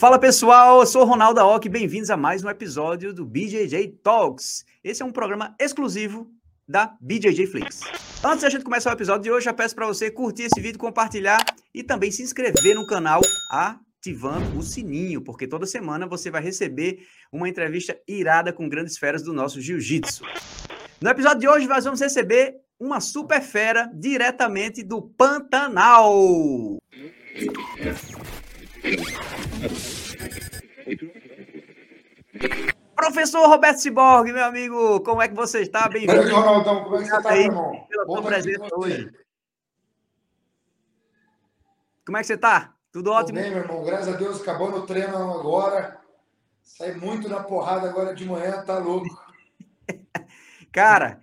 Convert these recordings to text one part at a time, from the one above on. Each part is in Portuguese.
Fala pessoal, eu sou o Ronaldo Aoki, bem-vindos a mais um episódio do BJJ Talks. Esse é um programa exclusivo da BJJ Flix. Antes da gente começar o episódio de hoje, já peço para você curtir esse vídeo, compartilhar e também se inscrever no canal ativando o sininho, porque toda semana você vai receber uma entrevista irada com grandes feras do nosso jiu-jitsu. No episódio de hoje, nós vamos receber uma super fera diretamente do Pantanal. Professor Roberto Ciborgue, meu amigo, como é que você está? Bem-vindo. Ronaldão, como é que você está, irmão? Pela sua presença hoje. Como é que você está? Tudo ótimo? Tô bem, meu irmão. Graças a Deus, acabando o treino agora. Sai muito na porrada agora de manhã, tá louco. Cara,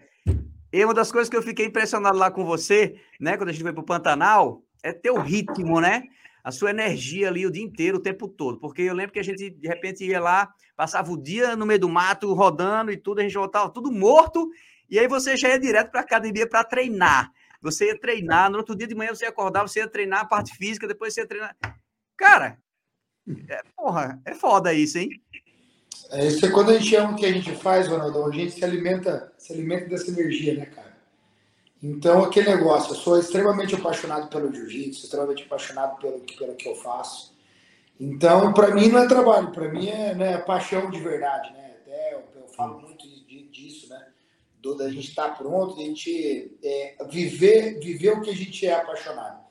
e uma das coisas que eu fiquei impressionado lá com você, né, quando a gente foi pro Pantanal, é teu ritmo, né? A sua energia ali o dia inteiro, o tempo todo. Porque eu lembro que a gente, de repente, ia lá, passava o dia no meio do mato, rodando e tudo, a gente voltava tudo morto, e aí você já ia direto para a academia para treinar. Você ia treinar, no outro dia de manhã você ia acordar, você ia treinar a parte física, depois você ia treinar. Cara, é, porra, é foda isso, hein? É, isso é quando a gente ama o que a gente faz, Ronaldo, a gente se alimenta, se alimenta dessa energia, né, cara? Então, aquele negócio, eu sou extremamente apaixonado pelo jiu-jitsu, extremamente apaixonado pelo, pelo que eu faço. Então, para mim não é trabalho, para mim é né, paixão de verdade, né? Até eu, eu falo muito disso, né? Do, da gente estar tá pronto, da gente é, viver, viver o que a gente é apaixonado.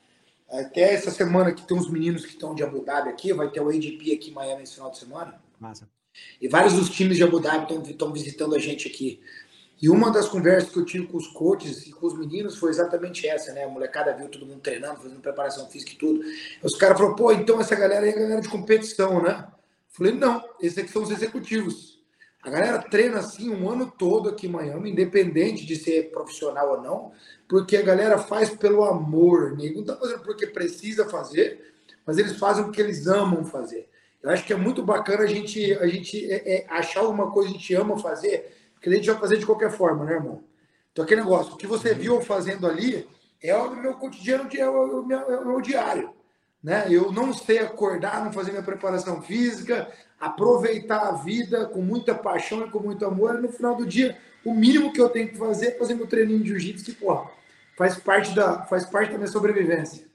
Até essa semana que tem uns meninos que estão de Abu Dhabi aqui, vai ter o ADP aqui em Miami esse final de semana. Massa. E vários dos times de Abu Dhabi estão visitando a gente aqui. E uma das conversas que eu tive com os coaches e com os meninos foi exatamente essa, né? A molecada viu todo mundo treinando, fazendo preparação física e tudo. Os caras falaram, pô, então essa galera é galera de competição, né? falei, não, esses aqui são os executivos. A galera treina assim um ano todo aqui em Miami, independente de ser profissional ou não, porque a galera faz pelo amor. Ninguém tá fazendo porque precisa fazer, mas eles fazem o que eles amam fazer. Eu acho que é muito bacana a gente, a gente é, é, achar alguma coisa que a gente ama fazer que a gente vai fazer de qualquer forma, né, irmão? Então, aquele negócio, o que você viu fazendo ali é o meu cotidiano, é o meu, é o meu diário. Né? Eu não sei acordar, não fazer minha preparação física, aproveitar a vida com muita paixão e com muito amor, e no final do dia, o mínimo que eu tenho que fazer é fazer meu treininho de jiu-jitsu, que, porra, faz parte da, faz parte da minha sobrevivência.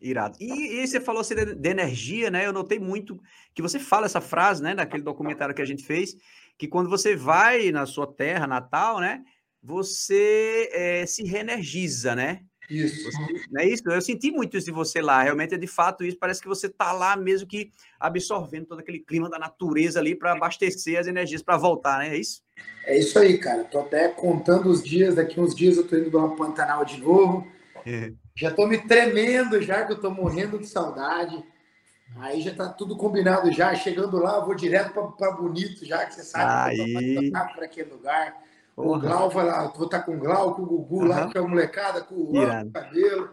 Irado. E, e, você falou assim, de, de, energia, né? Eu notei muito que você fala essa frase, né, naquele documentário que a gente fez, que quando você vai na sua terra natal, né, você é, se reenergiza, né? Isso. Você, não é isso? Eu senti muito isso de você lá. Realmente é de fato isso. Parece que você tá lá mesmo que absorvendo todo aquele clima da natureza ali para abastecer as energias para voltar, né? É isso? É isso aí, cara. Tô até contando os dias. Daqui uns dias eu tô indo para Pantanal de novo. É. Já tô me tremendo já que eu tô morrendo de saudade. Aí já tá tudo combinado já. Chegando lá, vou direto para Bonito já, que você sabe que para aquele lugar. O Glau vai lá, vou estar tá com o Glau, com o Gugu uhum. lá, com a molecada, com o, o cabelo.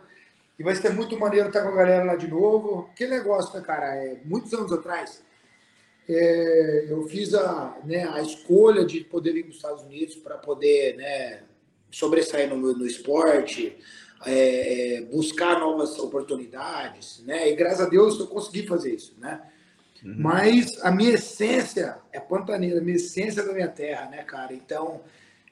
E vai ser muito maneiro estar com a galera lá de novo. Que negócio, né, cara? É, muitos anos atrás, é, eu fiz a, né, a escolha de poder vir para os Estados Unidos para poder né, sobressair no, no esporte, é, é, buscar novas oportunidades, né? E graças a Deus eu consegui fazer isso, né? Uhum. Mas a minha essência é pantaneira, a minha essência é da minha terra, né, cara? Então,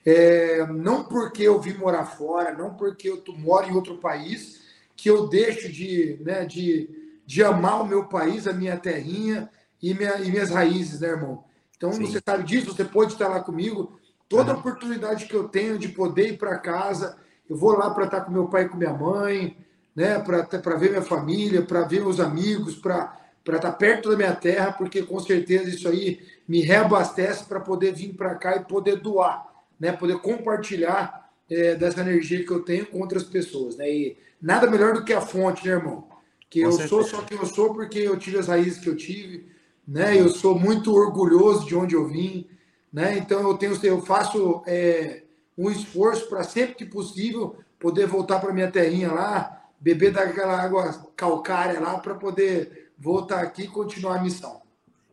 é, não porque eu vim morar fora, não porque eu moro em outro país, que eu deixo de, né, de, de amar o meu país, a minha terrinha e, minha, e minhas raízes, né, irmão? Então, Sim. você sabe disso, você pode estar lá comigo. Toda uhum. oportunidade que eu tenho de poder ir para casa, eu vou lá para estar com meu pai e com minha mãe, né? Para ver minha família, para ver meus amigos, para estar perto da minha terra, porque com certeza isso aí me reabastece para poder vir para cá e poder doar, né? Poder compartilhar é, dessa energia que eu tenho com outras pessoas, né? E nada melhor do que a fonte, né, irmão? Que com eu certeza. sou só quem eu sou porque eu tive as raízes que eu tive, né? Eu sou muito orgulhoso de onde eu vim, né? Então eu tenho, eu faço é, um esforço para sempre que possível poder voltar para minha terrinha lá, beber daquela água calcária lá para poder voltar aqui e continuar a missão.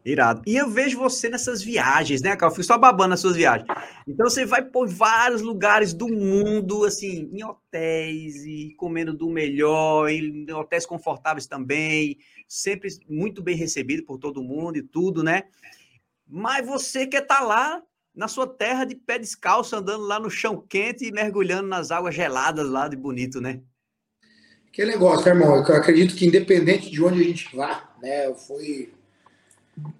Irado. E eu vejo você nessas viagens, né, cara? Eu fui só babando nas suas viagens. Então você vai por vários lugares do mundo, assim, em hotéis e comendo do melhor, em hotéis confortáveis também, sempre muito bem recebido por todo mundo e tudo, né? Mas você quer estar tá lá na sua terra de pé descalço, andando lá no chão quente e mergulhando nas águas geladas lá de bonito, né? Que negócio, né, irmão. Eu acredito que independente de onde a gente vá, né, eu fui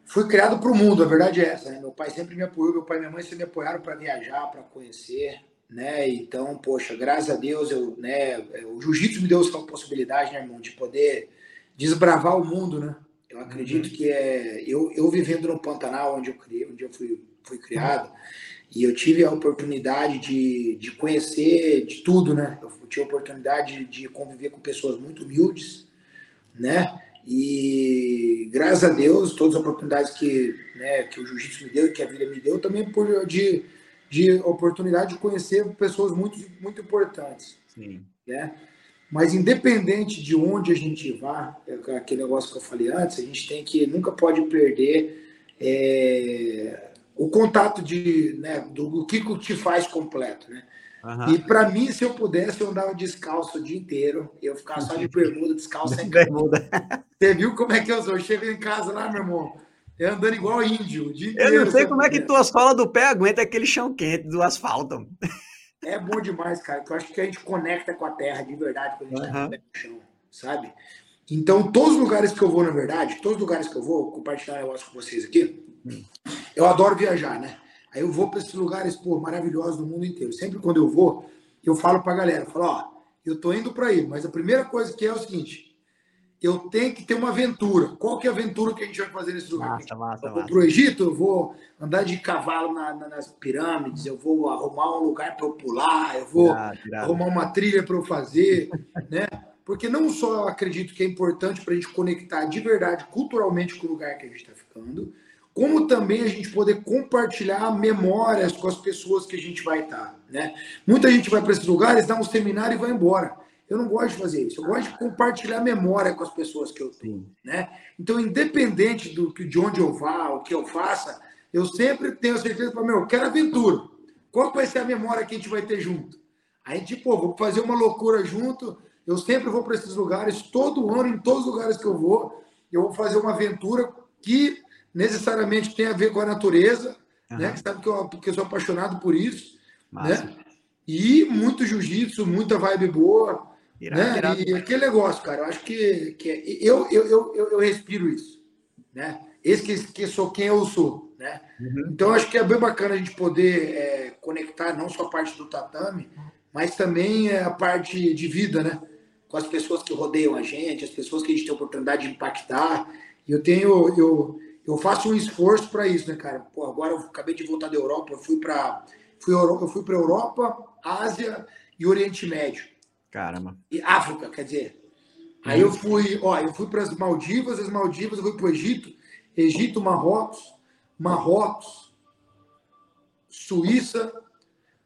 fui criado para o mundo, a verdade é essa. Né? Meu pai sempre me apoiou, meu pai e minha mãe sempre me apoiaram para viajar, para conhecer, né? Então, poxa, graças a Deus, eu, né, o jiu-jitsu me deu essa possibilidade, né, irmão, de poder desbravar o mundo, né? Eu acredito uhum. que é eu, eu vivendo no Pantanal, onde eu criei, onde eu fui, fui criado, e eu tive a oportunidade de, de conhecer de tudo, né? Eu tive a oportunidade de conviver com pessoas muito humildes, né? E graças a Deus, todas as oportunidades que, né, que o jiu-jitsu me deu e que a vida me deu, também por de, de oportunidade de conhecer pessoas muito, muito importantes. Sim. Né? Mas independente de onde a gente vá, é aquele negócio que eu falei antes, a gente tem que nunca pode perder é, o contato de, né, do, do que te faz completo, né? Uhum. E para mim, se eu pudesse, eu andava descalço o dia inteiro. Eu ficava só de bermuda, descalço sem bermuda. Você viu como é que eu sou? Eu chego em casa lá, meu irmão, eu andando igual índio. O dia inteiro, eu não sei como é que tuas falas do pé aguenta aquele chão quente do asfalto. É bom demais, cara. Eu acho que a gente conecta com a terra de verdade quando a gente uhum. tá no chão, sabe? Então, todos os lugares que eu vou, na verdade, todos os lugares que eu vou, compartilhar um negócio com vocês aqui. Eu adoro viajar, né? Aí eu vou para esses lugares pô, maravilhosos do mundo inteiro. Sempre quando eu vou, eu falo para a galera, falo, ó, eu tô indo para aí, mas a primeira coisa que é, é o seguinte, eu tenho que ter uma aventura. Qual que é a aventura que a gente vai fazer nesse lugar? Massa, massa, eu vou para o Egito, eu vou andar de cavalo na, na, nas pirâmides, eu vou arrumar um lugar para eu pular, eu vou arrumar uma trilha para eu fazer, né? Porque não só eu acredito que é importante para a gente conectar de verdade culturalmente com o lugar que a gente está ficando, como também a gente poder compartilhar memórias com as pessoas que a gente vai estar. Né? Muita gente vai para esses lugares, dá um seminário e vai embora. Eu não gosto de fazer isso. Eu gosto de compartilhar memória com as pessoas que eu tenho. Né? Então, independente do, de onde eu vá, o que eu faça, eu sempre tenho certeza para meu, eu quero aventura. Qual vai ser a memória que a gente vai ter junto? Aí, tipo, vou fazer uma loucura junto. Eu sempre vou para esses lugares, todo ano, em todos os lugares que eu vou, eu vou fazer uma aventura que necessariamente tem a ver com a natureza, uhum. né? Que sabe que eu, que eu sou apaixonado por isso, Massa. né? E muito jiu-jitsu, muita vibe boa, irado, né? Irado. E aquele negócio, cara, eu acho que, que é, eu, eu, eu, eu, eu respiro isso, né? Esse que, que sou quem eu sou, né? Uhum. Então acho que é bem bacana a gente poder é, conectar não só a parte do tatame, mas também a parte de vida, né? Com as pessoas que rodeiam a gente, as pessoas que a gente tem a oportunidade de impactar. E eu tenho, eu, eu faço um esforço para isso, né, cara? Pô, agora eu acabei de voltar da Europa, eu fui para fui, eu fui para Europa, Ásia e Oriente Médio. Caramba. E África, quer dizer. Aí eu fui, ó, eu fui para as Maldivas, as Maldivas, eu fui para o Egito, Egito, Marrocos, Marrocos, Suíça,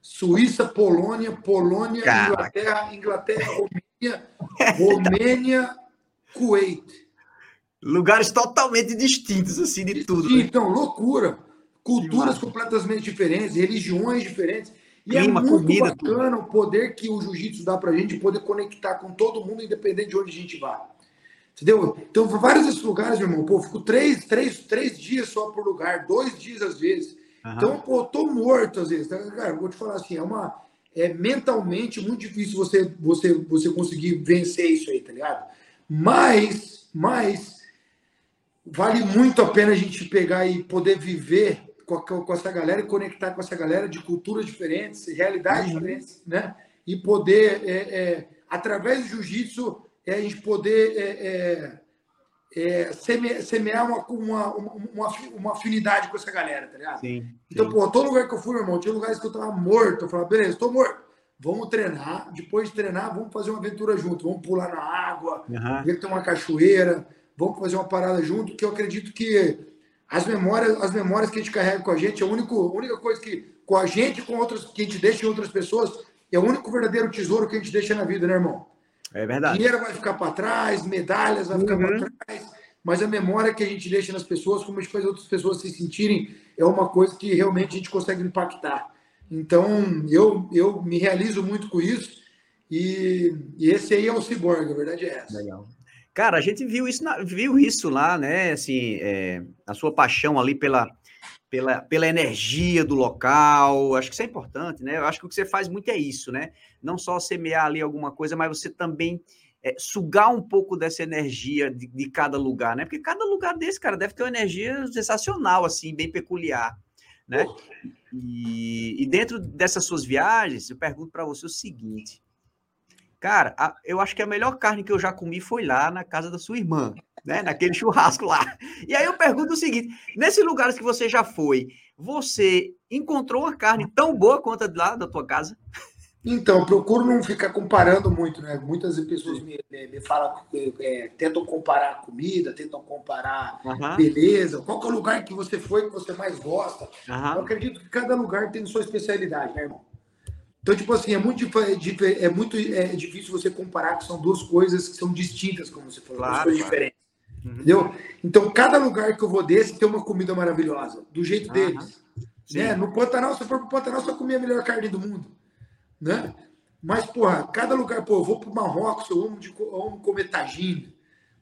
Suíça, Polônia, Polônia, Caraca. Inglaterra, Inglaterra, Romênia, Romênia, Kuwait. Lugares totalmente distintos, assim, de tudo. Né? Então, loucura. Culturas completamente diferentes, religiões diferentes. E é Clima, é muito comida, bacana tudo. o poder que o jiu-jitsu dá pra gente de poder conectar com todo mundo, independente de onde a gente vá. Entendeu? Então, vários desses lugares, meu irmão, pô, eu fico três, três, três dias só por lugar, dois dias às vezes. Uhum. Então, pô, tô morto às vezes. Tá? Cara, vou te falar assim, é uma. É mentalmente muito difícil você, você, você conseguir vencer isso aí, tá ligado? Mas, mas vale muito a pena a gente pegar e poder viver com, com essa galera e conectar com essa galera de culturas diferentes, realidades uhum. diferentes, né? E poder, é, é, através do jiu-jitsu, é, a gente poder é, é, é semear uma, uma, uma, uma, afinidade com essa galera, tá ligado? Sim, então, sim. pô, todo lugar que eu fui, meu irmão, tinha lugares que eu tava morto. Eu falava, beleza, tô morto. Vamos treinar. Depois de treinar, vamos fazer uma aventura junto. Vamos pular na água, uhum. ver que tem uma cachoeira vamos fazer uma parada junto, que eu acredito que as memórias, as memórias que a gente carrega com a gente, é a única, a única coisa que com a gente com outras que a gente deixa em outras pessoas, é o único verdadeiro tesouro que a gente deixa na vida, né, irmão? É verdade. Dinheiro vai ficar para trás, medalhas vai ficar para uhum. trás, mas a memória que a gente deixa nas pessoas, como a gente faz outras pessoas se sentirem, é uma coisa que realmente a gente consegue impactar. Então, eu, eu me realizo muito com isso, e, e esse aí é o Cyborg, a verdade é essa. Legal. Cara, a gente viu isso, na, viu isso lá, né? Assim, é, a sua paixão ali pela, pela, pela energia do local. Acho que isso é importante, né? Eu acho que o que você faz muito é isso, né? Não só semear ali alguma coisa, mas você também é, sugar um pouco dessa energia de, de, cada lugar, né? Porque cada lugar desse, cara, deve ter uma energia sensacional, assim, bem peculiar, né? E, e dentro dessas suas viagens, eu pergunto para você o seguinte. Cara, a, eu acho que a melhor carne que eu já comi foi lá na casa da sua irmã, né? Naquele churrasco lá. E aí eu pergunto o seguinte: nesses lugares que você já foi, você encontrou uma carne tão boa quanto a de lá da tua casa? Então, procuro não ficar comparando muito, né? Muitas pessoas me, me, me falam, é, tentam comparar comida, tentam comparar uhum. beleza. Qual é o lugar que você foi que você mais gosta? Uhum. Eu acredito que cada lugar tem sua especialidade, né, irmão? Então, tipo assim, é muito, é muito é difícil você comparar que são duas coisas que são distintas, como você falou, claro, coisas claro. diferentes. Uhum. Entendeu? Então, cada lugar que eu vou desse tem uma comida maravilhosa, do jeito uhum. deles. Né? No Pantanal, se eu for pro Pantanal, você vai comer a melhor carne do mundo né? Mas, porra, cada lugar, pô, eu vou para o Marrocos, eu amo, de, eu amo comer tagine,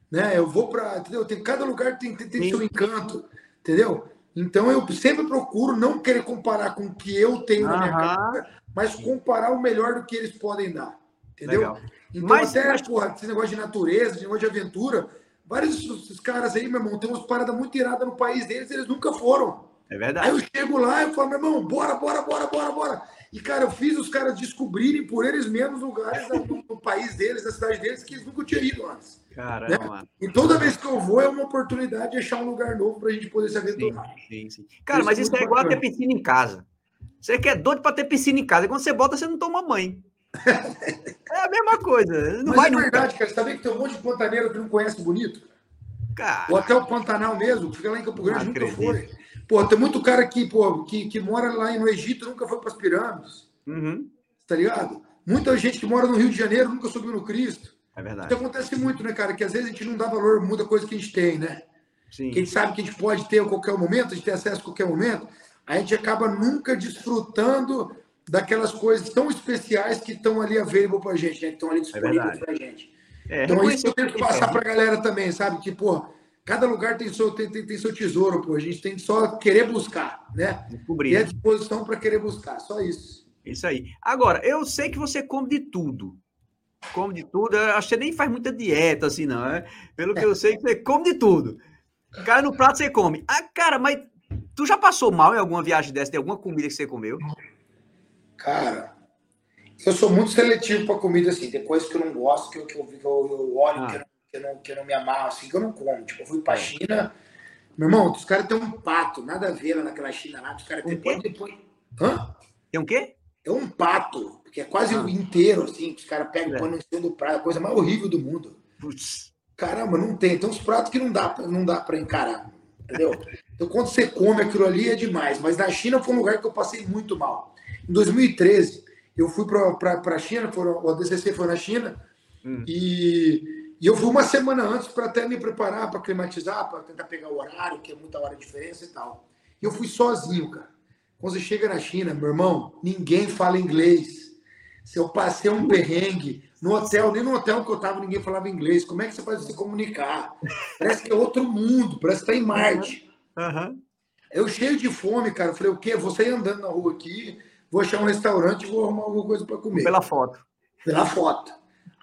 né? Eu vou para, entendeu? Tem, cada lugar tem, tem, tem seu encanto, entendeu? Então eu sempre procuro não querer comparar com o que eu tenho na minha casa, mas comparar o melhor do que eles podem dar, entendeu? Legal. Então mas, até, mas... porra, esse negócio de natureza, esse negócio de aventura, vários caras aí, meu irmão, tem umas paradas muito iradas no país deles, eles nunca foram. É verdade. Aí eu chego lá e falo, meu irmão, bora, bora, bora, bora, bora. E, cara, eu fiz os caras descobrirem por eles mesmos lugares do, do país deles, da cidade deles, que eles nunca tinham ido antes. Caramba. Né? E toda vez que eu vou é uma oportunidade de achar um lugar novo para a gente poder se aventurar. Sim, sim, sim. Cara, isso mas isso é igual bacana. a ter piscina em casa. Você quer doido para ter piscina em casa. E quando você bota, você não toma banho. é a mesma coisa. Não mas vai é verdade, nunca. cara. Você sabia que tem um monte de pantaneiro que não conhece bonito? Cara. Ou até o Pantanal mesmo, que fica lá em Campo Grande, nunca foi. Pô, tem muito cara que, pô, que, que mora lá no Egito nunca foi para as pirâmides. Uhum. Tá ligado? Muita gente que mora no Rio de Janeiro nunca subiu no Cristo. É verdade. Isso acontece muito, né, cara? Que às vezes a gente não dá valor a muita coisa que a gente tem, né? Sim. Que a gente sabe que a gente pode ter a qualquer momento, a gente tem acesso a qualquer momento. A gente acaba nunca desfrutando daquelas coisas tão especiais que estão ali available pra gente, né? Que estão ali disponíveis é pra gente. É, então, isso eu tento passar pra galera também, sabe? Que, pô, cada lugar tem seu, tem, tem, tem, seu tesouro, pô. A gente tem só querer buscar, né? Descobrir. E a disposição para querer buscar, só isso. Isso aí. Agora, eu sei que você come de tudo. Come de tudo. Eu acho que você nem faz muita dieta, assim, não. É? Pelo que eu sei, você come de tudo. Cai no prato, você come. Ah, cara, mas tu já passou mal em alguma viagem dessa? Tem alguma comida que você comeu? Cara, eu sou muito seletivo para comida, assim. Tem coisas que eu não gosto, que eu, que eu, que eu, olho, ah. que eu não que eu não, que eu não me amarro, assim, que eu não como. Tipo, eu fui pra é. China. Meu irmão, os caras têm um pato, nada a ver lá naquela China lá. Os caras têm. Um depois... Hã? Tem um quê? É um pato, que é quase ah. o inteiro, assim, que os caras pegam é. põem no cima do prato, a coisa mais horrível do mundo. Putz. Caramba, não tem. Tem uns pratos que não dá, não dá pra encarar. Entendeu? Então, quando você come aquilo ali, é demais. Mas na China foi um lugar que eu passei muito mal. Em 2013, eu fui para a China, foram, o DCC foi na China, hum. e e eu fui uma semana antes para até me preparar, para climatizar, para tentar pegar o horário, que é muita hora de diferença e tal. E eu fui sozinho, cara. Quando você chega na China, meu irmão, ninguém fala inglês. Se eu passei um perrengue no hotel, nem no hotel que eu tava, ninguém falava inglês. Como é que você faz se comunicar? Parece que é outro mundo, parece que tá em Marte. Uhum. Eu cheio de fome, cara. Eu falei, o quê? Vou sair andando na rua aqui, vou achar um restaurante e vou arrumar alguma coisa para comer. Pela foto. Pela foto.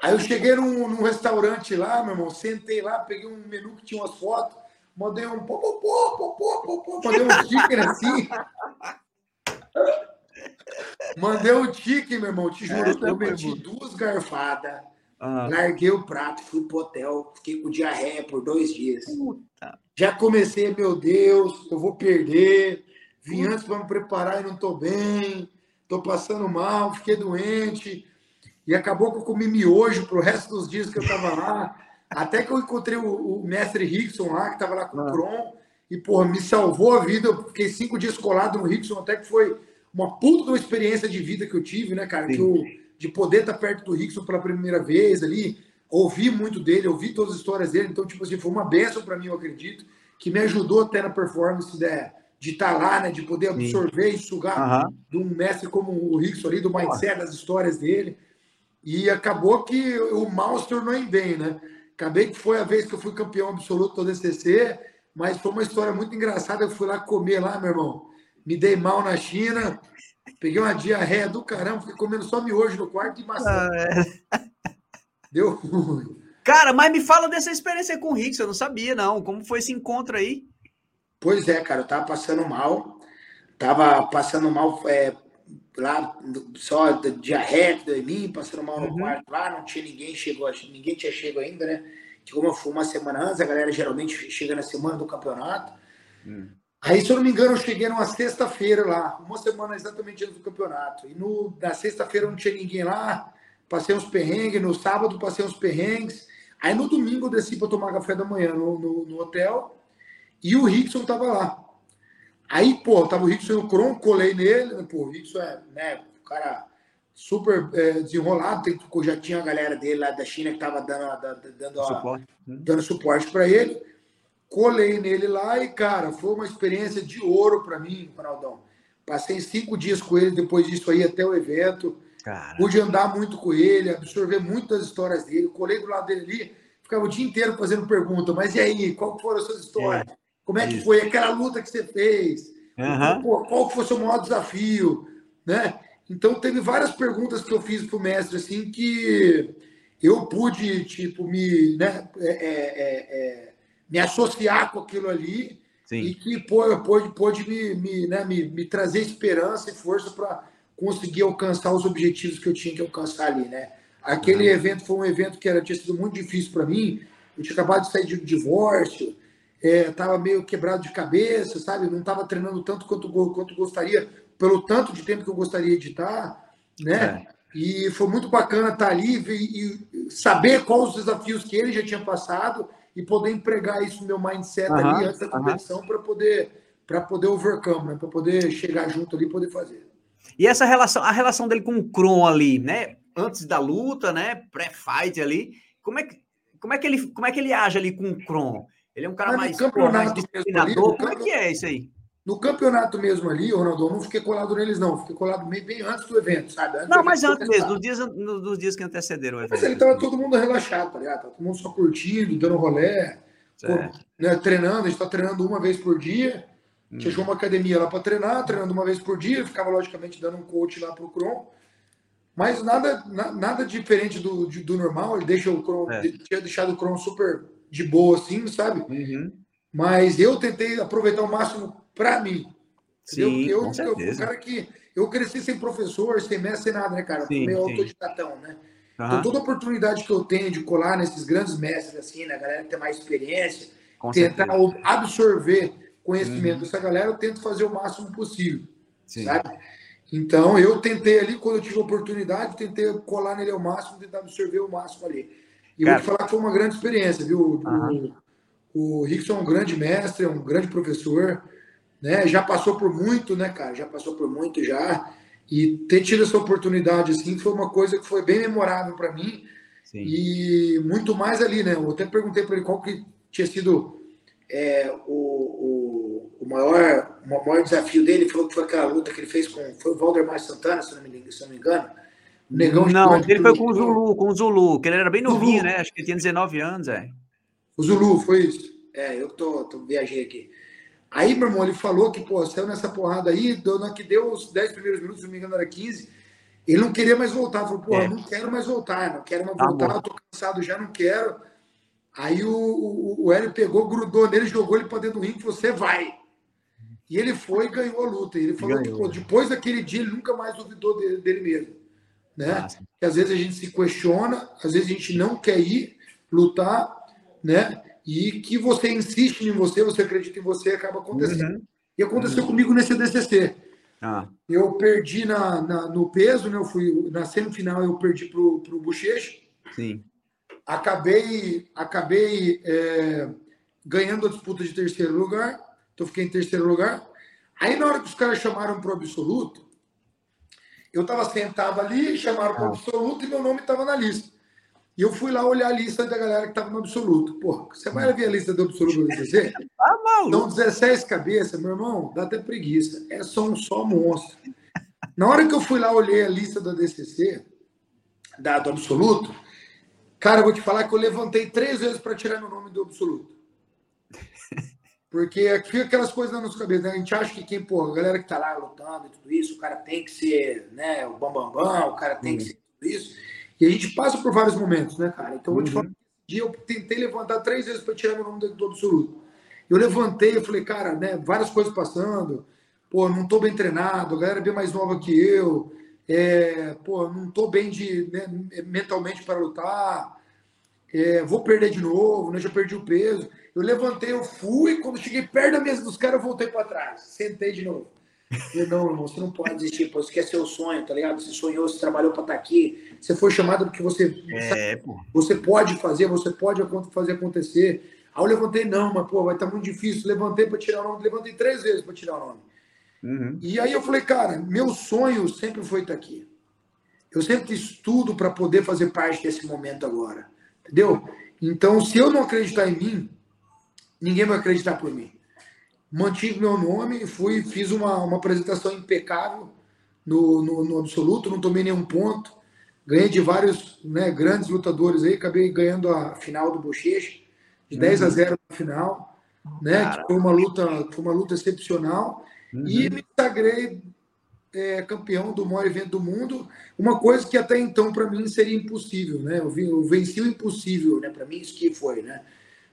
Aí eu cheguei num, num, restaurante lá, meu irmão, sentei lá, peguei um menu que tinha umas fotos, mandei um pô, pô, pô, pô, pô, pô, mandei um chicken assim. mandei um chicken, meu irmão, te juro, eu meti duas garfadas, ah. larguei o prato, fui pro hotel, fiquei com diarreia por dois dias. Puta. Já comecei, meu Deus, eu vou perder. Vim antes para me preparar e não tô bem, tô passando mal, fiquei doente e acabou que eu comi miojo pro resto dos dias que eu estava lá. Até que eu encontrei o, o mestre Rickson lá, que estava lá com o Kron, ah. e, porra, me salvou a vida. Eu fiquei cinco dias colado no Rickson, até que foi uma puta experiência de vida que eu tive, né, cara? Que eu, de poder estar perto do Rickson pela primeira vez ali, ouvi muito dele, ouvi todas as histórias dele, então, tipo assim, foi uma benção para mim, eu acredito, que me ajudou até na performance né, de estar lá, né, de poder absorver Sim. e sugar uhum. de um mestre como o Rickson ali, do mindset, das histórias dele. E acabou que o mal se tornou em bem, né? Acabei que foi a vez que eu fui campeão absoluto do DCC, mas foi uma história muito engraçada. Eu fui lá comer lá, meu irmão. Me dei mal na China, peguei uma diarreia do caramba, fiquei comendo só miojo no quarto e maçã. Ah, é. Deu ruim. Cara, mas me fala dessa experiência com o Rick, eu não sabia, não. Como foi esse encontro aí? Pois é, cara, eu tava passando mal. Tava passando mal é, lá, só diarreia em mim, passando mal no uhum. quarto lá, não tinha ninguém, chegou, ninguém tinha chegado ainda, né? Que como eu fui uma semana antes, a galera geralmente chega na semana do campeonato. Uhum. Aí, se eu não me engano, eu cheguei numa sexta-feira lá, uma semana exatamente antes do campeonato. E no, na sexta-feira não tinha ninguém lá, passei uns perrengues, no sábado passei uns perrengues. Aí no domingo eu desci para tomar café da manhã no, no, no, hotel e o Rickson tava lá. Aí, pô, tava o Rickson no Cron, colei nele, né, pô, o Rickson é, né, o cara super é, desenrolado, tem, já tinha a galera dele lá da China que tava dando, dando, dando suporte, a, dando suporte para ele. Colei nele lá e, cara, foi uma experiência de ouro para mim, Ronaldão. Passei cinco dias com ele depois disso aí até o evento. Cara. Pude andar muito com ele, absorver muitas histórias dele. Colei do lado dele ali, ficava o dia inteiro fazendo pergunta. Mas e aí, qual foram as suas histórias? É. Como é que Isso. foi aquela luta que você fez? Uhum. Pô, qual foi o seu maior desafio? Né? Então, teve várias perguntas que eu fiz para o mestre, assim, que eu pude, tipo, me, né, é, é, é, me associar com aquilo ali Sim. e que pôde, pôde me, me, né, me, me trazer esperança e força para conseguir alcançar os objetivos que eu tinha que alcançar ali, né? Aquele uhum. evento foi um evento que era, tinha sido muito difícil para mim. Eu tinha acabado de sair de divórcio, estava é, meio quebrado de cabeça, sabe? Não estava treinando tanto quanto, quanto gostaria, pelo tanto de tempo que eu gostaria de estar, né? É. E foi muito bacana estar ali e, e, saber quais os desafios que ele já tinha passado e poder empregar isso no meu mindset uhum, ali antes da competição uhum. para poder para poder overcome, né? para poder chegar junto ali e poder fazer. E essa relação, a relação dele com o Kron ali, né? Antes da luta, né? Pré-fight ali, como é que como é que ele como é que ele age ali com o Kron? Ele é um cara mais, pô, mais disciplinador. Ali, como é que é isso aí? No campeonato mesmo ali, Ronaldo, eu não fiquei colado neles, não. Fiquei colado bem, bem antes do evento, sabe? Antes não, mas antes mesmo, nos dias, nos dias que antecederam o evento. Mas ele tava todo mundo relaxado, tá ligado? Tava todo mundo só curtindo, dando rolé, né, treinando. A gente tá treinando uma vez por dia. Hum. Tinha uma academia lá para treinar, treinando uma vez por dia. Ficava, logicamente, dando um coach lá pro Cron. Mas nada, na, nada diferente do, do normal. Ele deixa o Cron, é. tinha deixado o Cron super de boa, assim, sabe? Uhum. Mas eu tentei aproveitar o máximo para mim. Sim, eu, eu, eu, um cara que eu cresci sem professor, sem mestre, sem nada, né, cara? Sim, meio autodidatão, né? Uhum. Então, toda oportunidade que eu tenho de colar nesses grandes mestres, assim, né, galera que tem mais experiência, Com tentar certeza. absorver conhecimento uhum. dessa galera, eu tento fazer o máximo possível, Sim. sabe? Então, eu tentei ali, quando eu tive oportunidade, tentei colar nele ao máximo, tentar absorver o máximo ali. E Cara, vou te falar que foi uma grande experiência, viu? Uhum. O, o Rickson é um grande mestre, é um grande professor, né? Já passou por muito, né, cara? Já passou por muito já. E ter tido essa oportunidade assim foi uma coisa que foi bem memorável para mim. Sim. E muito mais ali, né? Eu até perguntei para ele qual que tinha sido é, o, o, o, maior, o maior desafio dele. Ele falou que foi aquela luta que ele fez com foi o Valdemar Santana, se não me, se não me engano Negão Não, ele foi com o Zulu, com o Zulu, que ele era bem novinho, Zulu. né? Acho que ele tinha 19 anos, é. O Zulu, foi isso. É, eu tô, tô viajei aqui. Aí, meu irmão, ele falou que, pô, saiu nessa porrada aí, deu, que deu os 10 primeiros minutos, se não me engano, era 15. Ele não queria mais voltar. Falou, pô, é. não quero mais voltar, não quero mais tá voltar, bom. tô cansado já, não quero. Aí o, o, o Hélio pegou, grudou nele, jogou ele para dentro do ringue, você vai. E ele foi e ganhou a luta. E ele falou ganhou. que, pô, depois daquele dia, ele nunca mais duvidou dele, dele mesmo né? Que às vezes a gente se questiona, às vezes a gente não quer ir lutar, né? E que você insiste em você, você acredita em você, acaba acontecendo. Uhum. E aconteceu uhum. comigo nesse DCC. Ah. Eu perdi na, na, no peso, né? Eu fui na semifinal, eu perdi pro pro Bochecha. Sim. Acabei acabei é, ganhando a disputa de terceiro lugar. Então fiquei em terceiro lugar. Aí na hora que os caras chamaram pro absoluto, eu estava sentado ali, chamaram para o ah. absoluto e meu nome estava na lista. E eu fui lá olhar a lista da galera que tava no absoluto. Pô, você vai ver a lista do absoluto do DCC? Ah, maluco. São 16 cabeças, meu irmão, dá até preguiça. É só um só monstro. Na hora que eu fui lá, olhei a lista do DCC, da, do absoluto, cara, eu vou te falar que eu levantei três vezes para tirar meu nome do absoluto. Porque fica aquelas coisas na nossa cabeça, né? A gente acha que quem, pô, a galera que tá lá lutando e tudo isso, o cara tem que ser, né, o bambambam, bam, bam, o cara tem que ser tudo isso. E a gente passa por vários momentos, né, cara? Então, eu te falar, dia eu tentei levantar três vezes para tirar meu nome do absoluto. Eu levantei, eu falei, cara, né, várias coisas passando, pô, não tô bem treinado, a galera é bem mais nova que eu, é, pô, não tô bem de, né, mentalmente para lutar, é, vou perder de novo, né, já perdi o peso. Eu levantei, eu fui, quando cheguei perto da mesa dos caras, eu voltei para trás, sentei de novo. Eu, não, irmão, você não pode desistir, pô, você quer seu sonho, tá ligado? Você sonhou, você trabalhou para estar tá aqui, você foi chamado porque você, é, você pode fazer, você pode fazer acontecer. Aí eu levantei, não, mas pô, vai estar tá muito difícil. Levantei para tirar o nome, levantei três vezes para tirar o nome. Uhum. E aí eu falei, cara, meu sonho sempre foi estar tá aqui. Eu sempre estudo para poder fazer parte desse momento agora. Entendeu? Então, se eu não acreditar em mim, ninguém vai acreditar por mim. Mantive meu nome, fui, fiz uma, uma apresentação impecável no, no, no absoluto, não tomei nenhum ponto. Ganhei de vários né, grandes lutadores aí, acabei ganhando a final do Bochecha, de uhum. 10 a 0 no final, né? Que foi uma luta, foi uma luta excepcional. Uhum. E me sagrei é, campeão do maior evento do mundo, uma coisa que até então para mim seria impossível, né? Eu venci o impossível, né? Para mim isso que foi, né?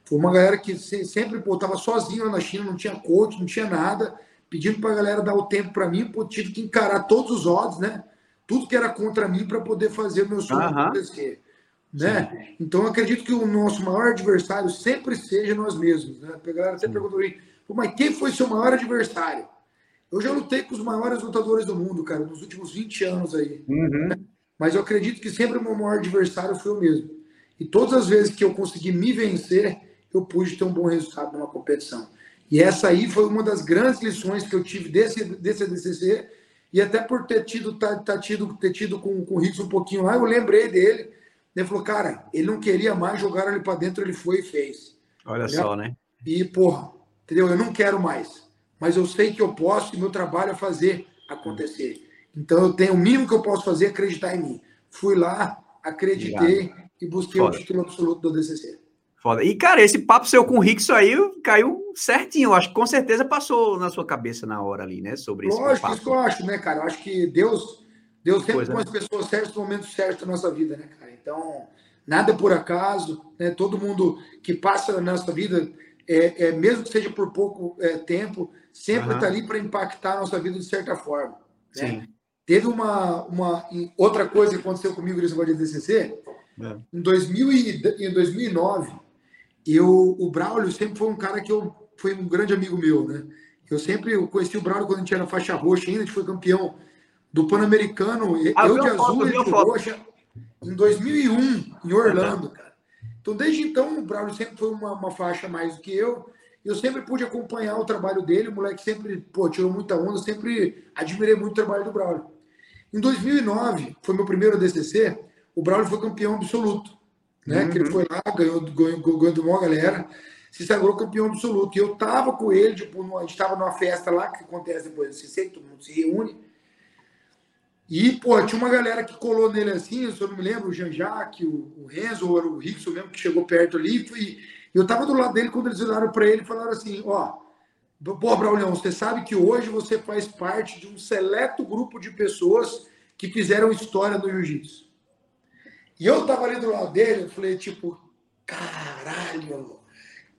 Foi uma galera que sempre pô, tava sozinho lá na China, não tinha coach, não tinha nada, pedindo para a galera dar o tempo para mim, pô, tive que encarar todos os odds, né? Tudo que era contra mim para poder fazer o meu sonho uhum. acontecer. Né? Então, eu acredito que o nosso maior adversário sempre seja nós mesmos. Né? A galera sempre perguntou mim, mas quem foi seu maior adversário? Eu já lutei com os maiores lutadores do mundo, cara, nos últimos 20 anos aí. Uhum. Mas eu acredito que sempre o meu maior adversário foi o mesmo. E todas as vezes que eu consegui me vencer, eu pude ter um bom resultado numa competição. E essa aí foi uma das grandes lições que eu tive desse, desse ADCC. E até por ter tido, tá, tá tido, ter tido com, com o Ricks um pouquinho lá, eu lembrei dele. Ele falou, cara, ele não queria mais jogar ali para dentro, ele foi e fez. Olha entendeu? só, né? E, porra, entendeu? Eu não quero mais mas eu sei que eu posso e meu trabalho é fazer acontecer. Então eu tenho o mínimo que eu posso fazer é acreditar em mim. Fui lá, acreditei Obrigado. e busquei Foda. o título absoluto do DCC. Foda. E, cara, esse papo seu com o Rickson aí caiu certinho. Eu acho que com certeza passou na sua cabeça na hora ali, né? Sobre isso. Lógico, isso que eu acho, né, cara? Eu acho que Deus, Deus sempre põe né? as pessoas certas no momento certo da nossa vida, né, cara? Então, nada por acaso, né? Todo mundo que passa na nossa vida, é, é mesmo que seja por pouco é, tempo, sempre está uhum. ali para impactar a nossa vida de certa forma. Né? Teve uma, uma outra coisa que aconteceu comigo nesse negócio de DCC. É. Em, 2000 e, em 2009, eu, o Braulio sempre foi um cara que eu foi um grande amigo meu, né? Eu sempre eu conheci o Braulio quando a gente era faixa roxa, ainda a gente foi campeão do Pan-Americano, ah, eu de azul e de roxa, em 2001, em Orlando, cara. Então, desde então, o Braulio sempre foi uma, uma faixa mais do que eu eu sempre pude acompanhar o trabalho dele, o moleque sempre pô, tirou muita onda, sempre admirei muito o trabalho do Braulio. Em 2009, foi meu primeiro DCC, o Braulio foi campeão absoluto, né? Uhum. Que ele foi lá, ganhou, ganhou, ganhou de uma galera, se sagrou campeão absoluto. E eu tava com ele, tipo, a gente tava numa festa lá, que acontece depois do DCC, todo mundo se reúne. E, pô, tinha uma galera que colou nele assim, eu não me lembro, o Jean-Jacques, o, o Renzo, ou o Rickson mesmo, que chegou perto ali, e eu estava do lado dele quando eles olharam para ele e falaram assim: ó, pô, Braulhão, você sabe que hoje você faz parte de um seleto grupo de pessoas que fizeram história do jiu-jitsu. E eu estava ali do lado dele, eu falei, tipo, caralho,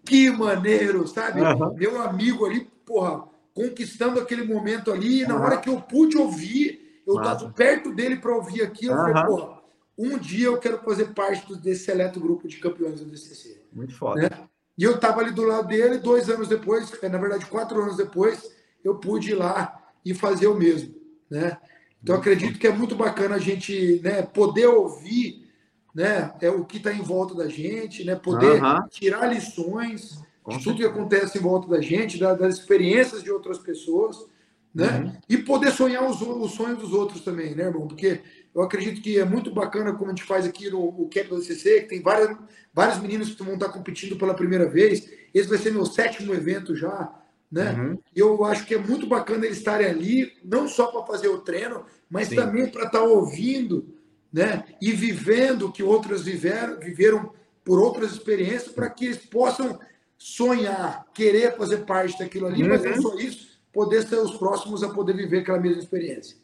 que maneiro, sabe? Uhum. Meu amigo ali, porra, conquistando aquele momento ali, e na uhum. hora que eu pude ouvir, eu estava perto dele para ouvir aquilo, eu falei, porra um dia eu quero fazer parte desse seleto grupo de campeões do DCC. Muito foda. Né? E eu estava ali do lado dele, dois anos depois, é, na verdade, quatro anos depois, eu pude ir lá e fazer o mesmo. Né? Então, acredito que é muito bacana a gente né, poder ouvir né, é, o que está em volta da gente, né, poder uhum. tirar lições Com de tudo que acontece em volta da gente, das experiências de outras pessoas. né? Uhum. E poder sonhar os, os sonhos dos outros também, né, irmão? Porque eu acredito que é muito bacana como a gente faz aqui no, no Camp do CC, que tem várias, vários meninos que vão estar competindo pela primeira vez. Esse vai ser meu sétimo evento já, né? Uhum. Eu acho que é muito bacana eles estarem ali, não só para fazer o treino, mas Sim. também para estar ouvindo, né? E vivendo o que outros viveram, viveram por outras experiências, para que eles possam sonhar, querer fazer parte daquilo ali, uhum. mas não só isso, poder ser os próximos a poder viver aquela mesma experiência.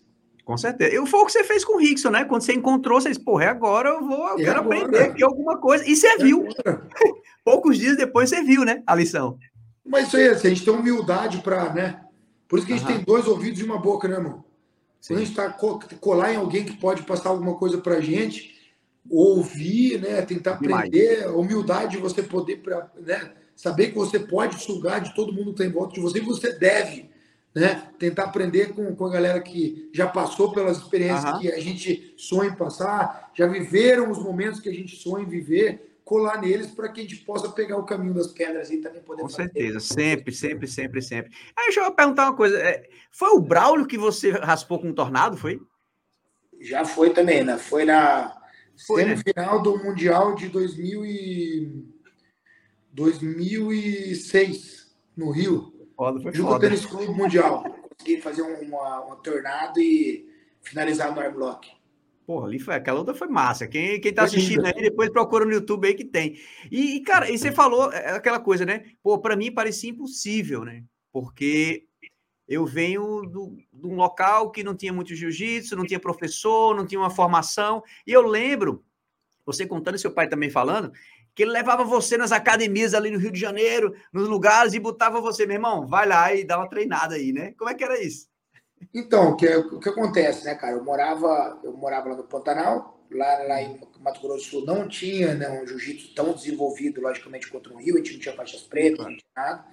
Com certeza. E foi o que você fez com o Rickson, né? Quando você encontrou, você disse, porra, é agora eu vou, eu é quero agora. aprender aqui alguma coisa. E você é viu. Poucos dias depois você viu, né? A lição. Mas isso aí, assim, a gente tem humildade para, né? Por isso que a gente uhum. tem dois ouvidos e uma boca, né, irmão? Quando a gente está colar em alguém que pode passar alguma coisa para a gente, ouvir, né? Tentar aprender, Demais. humildade de você poder, né? Saber que você pode sugar de todo mundo que está em volta de você e você deve né? Tentar aprender com, com a galera que já passou pelas experiências uhum. que a gente sonha em passar, já viveram os momentos que a gente sonha em viver, colar neles para que a gente possa pegar o caminho das pedras e também poder. Com fazer. certeza, sempre, sempre, sempre, sempre. Aí deixa eu perguntar uma coisa: é, foi o Braulio que você raspou com um tornado? Foi? Já foi também, né? Foi na foi, semifinal né? do Mundial de 2000 e... 2006, no Rio. Foda, foi Junto Tênis Clube Mundial. Consegui fazer uma, uma tornado e finalizar no airblock. Porra, ali foi, aquela luta foi massa. Quem, quem tá assistindo aí, depois procura no YouTube aí que tem. E, e cara, e você falou é, aquela coisa, né? Pô, para mim parecia impossível, né? Porque eu venho do, de um local que não tinha muito jiu-jitsu, não tinha professor, não tinha uma formação. E eu lembro, você contando seu pai também falando, que ele levava você nas academias ali no Rio de Janeiro, nos lugares, e botava você, meu irmão, vai lá e dá uma treinada aí, né? Como é que era isso? Então, o que, o que acontece, né, cara? Eu morava, eu morava lá no Pantanal, lá, lá em Mato Grosso do Sul não tinha né, um jiu-jitsu tão desenvolvido, logicamente, quanto no Rio, a gente não tinha faixas pretas, não tinha nada.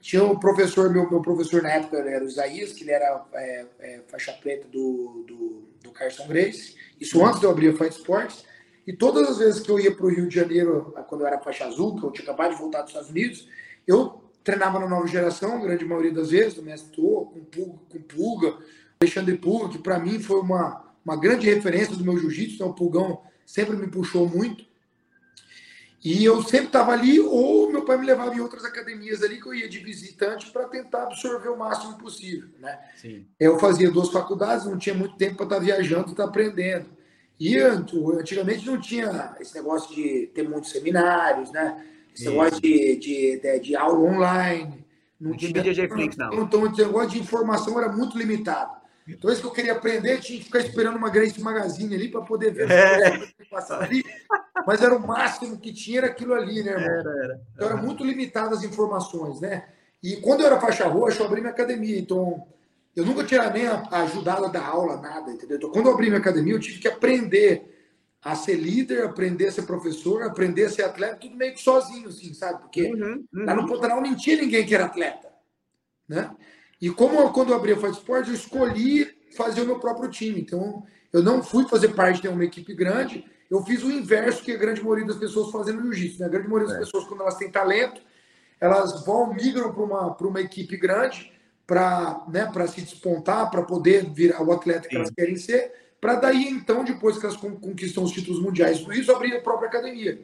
Tinha um professor, meu, meu professor na época era o Isaías, que ele era é, é, faixa preta do, do, do Carson Grace, isso antes de eu abrir a Fight Sports. E todas as vezes que eu ia para o Rio de Janeiro, quando eu era faixa azul, que eu tinha acabado de voltar dos Estados Unidos, eu treinava na nova geração, grande maioria das vezes, do Mestre Tô, com Pulga, com Pulga Alexandre Pulga, que para mim foi uma, uma grande referência do meu jiu-jitsu, então o Pulgão sempre me puxou muito. E eu sempre estava ali, ou meu pai me levava em outras academias ali que eu ia de visitante para tentar absorver o máximo possível. Né? Sim. Eu fazia duas faculdades, não tinha muito tempo para estar tá viajando e estar tá aprendendo. E antigamente não tinha esse negócio de ter muitos seminários, né? Esse Isso. negócio de, de, de, de, aula online. Não, tinha não. Então, o negócio de informação era muito limitado. Então, isso que eu queria aprender, tinha que ficar esperando uma Grace Magazine ali para poder ver é. passar ali. Mas era o máximo que tinha, era aquilo ali, né, irmão? Era, era. Então, era muito limitado as informações, né? E quando eu era faixa roxa, eu abri minha academia. Então, eu nunca tinha nem ajudado a dar aula, nada, entendeu? Então, quando eu abri minha academia, eu tive que aprender a ser líder, aprender a ser professor, aprender a ser atleta, tudo meio que sozinho, assim, sabe? Porque uhum, uhum. lá no Pantanal não tinha ninguém que era atleta, né? E como eu, quando eu abri a Fight Sport, eu escolhi fazer o meu próprio time. Então, eu não fui fazer parte de uma equipe grande, eu fiz o inverso que a grande maioria das pessoas fazem no jiu-jitsu. Né? A grande maioria das é. pessoas, quando elas têm talento, elas vão, migram para uma, uma equipe grande, para né, se despontar, para poder virar o atleta que Sim. elas querem ser, para daí então, depois que elas conquistam os títulos mundiais, tudo isso, abrir a própria academia.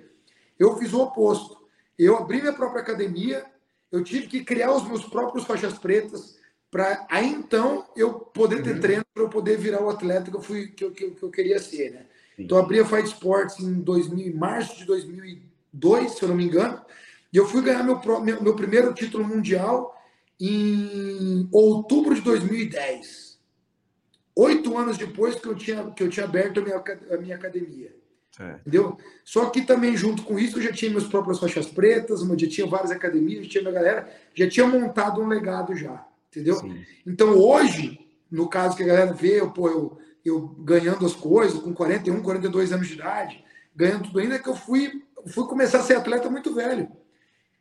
Eu fiz o oposto. Eu abri minha própria academia, eu tive que criar os meus próprios faixas pretas, para aí então eu poder ter uhum. treino para eu poder virar o atleta que eu, fui, que eu, que eu, que eu queria ser. Né? Então, eu abri a Fight Sports em 2000, março de 2002, se eu não me engano, e eu fui ganhar meu, meu, meu primeiro título mundial em outubro de 2010. Oito anos depois que eu tinha, que eu tinha aberto a minha, a minha academia. É. Entendeu? Só que também, junto com isso, eu já tinha minhas próprias faixas pretas, já tinha várias academias, já tinha minha galera, já tinha montado um legado já. Entendeu? Sim. Então, hoje, no caso que a galera vê, eu, pô, eu, eu ganhando as coisas, com 41, 42 anos de idade, ganhando tudo ainda, que eu fui, fui começar a ser atleta muito velho.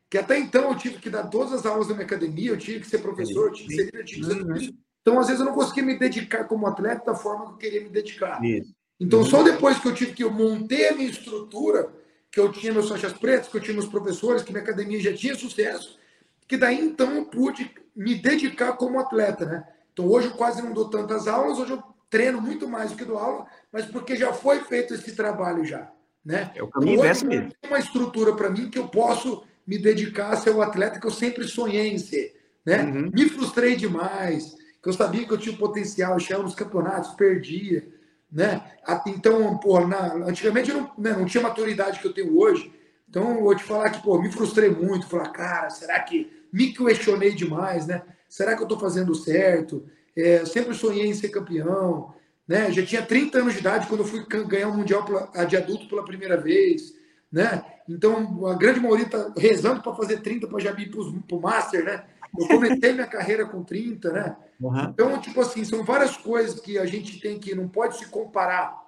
Que até então eu tive que dar todas as aulas da minha academia, eu tive que ser professor, eu tive que ser líder, eu tive que ser isso. Então, às vezes, eu não conseguia me dedicar como atleta da forma que eu queria me dedicar. Isso. Então, uhum. só depois que eu tive que eu montei a minha estrutura, que eu tinha meus faixas pretas, que eu tinha meus professores, que minha academia já tinha sucesso, que daí então eu pude me dedicar como atleta, né? Então hoje eu quase não dou tantas aulas, hoje eu treino muito mais do que dou aula, mas porque já foi feito esse trabalho já, né? É o caminho então, inverso mesmo. Tem uma estrutura para mim que eu posso me dedicar a ser o atleta que eu sempre sonhei em ser, né? Uhum. Me frustrei demais, que eu sabia que eu tinha potencial, chegava nos campeonatos, perdia, né? Então, pô, na, antigamente eu não, né, não tinha maturidade que eu tenho hoje, então eu vou te falar que, pô, me frustrei muito, falar, cara, será que me questionei demais, né? Será que eu estou fazendo certo? É, eu sempre sonhei em ser campeão, né? Já tinha 30 anos de idade quando eu fui ganhar um mundial de adulto pela primeira vez, né? Então a grande maioria está rezando para fazer 30 para já ir para o Master, né? Eu comecei minha carreira com 30, né? Uhum. Então, tipo assim, são várias coisas que a gente tem que não pode se comparar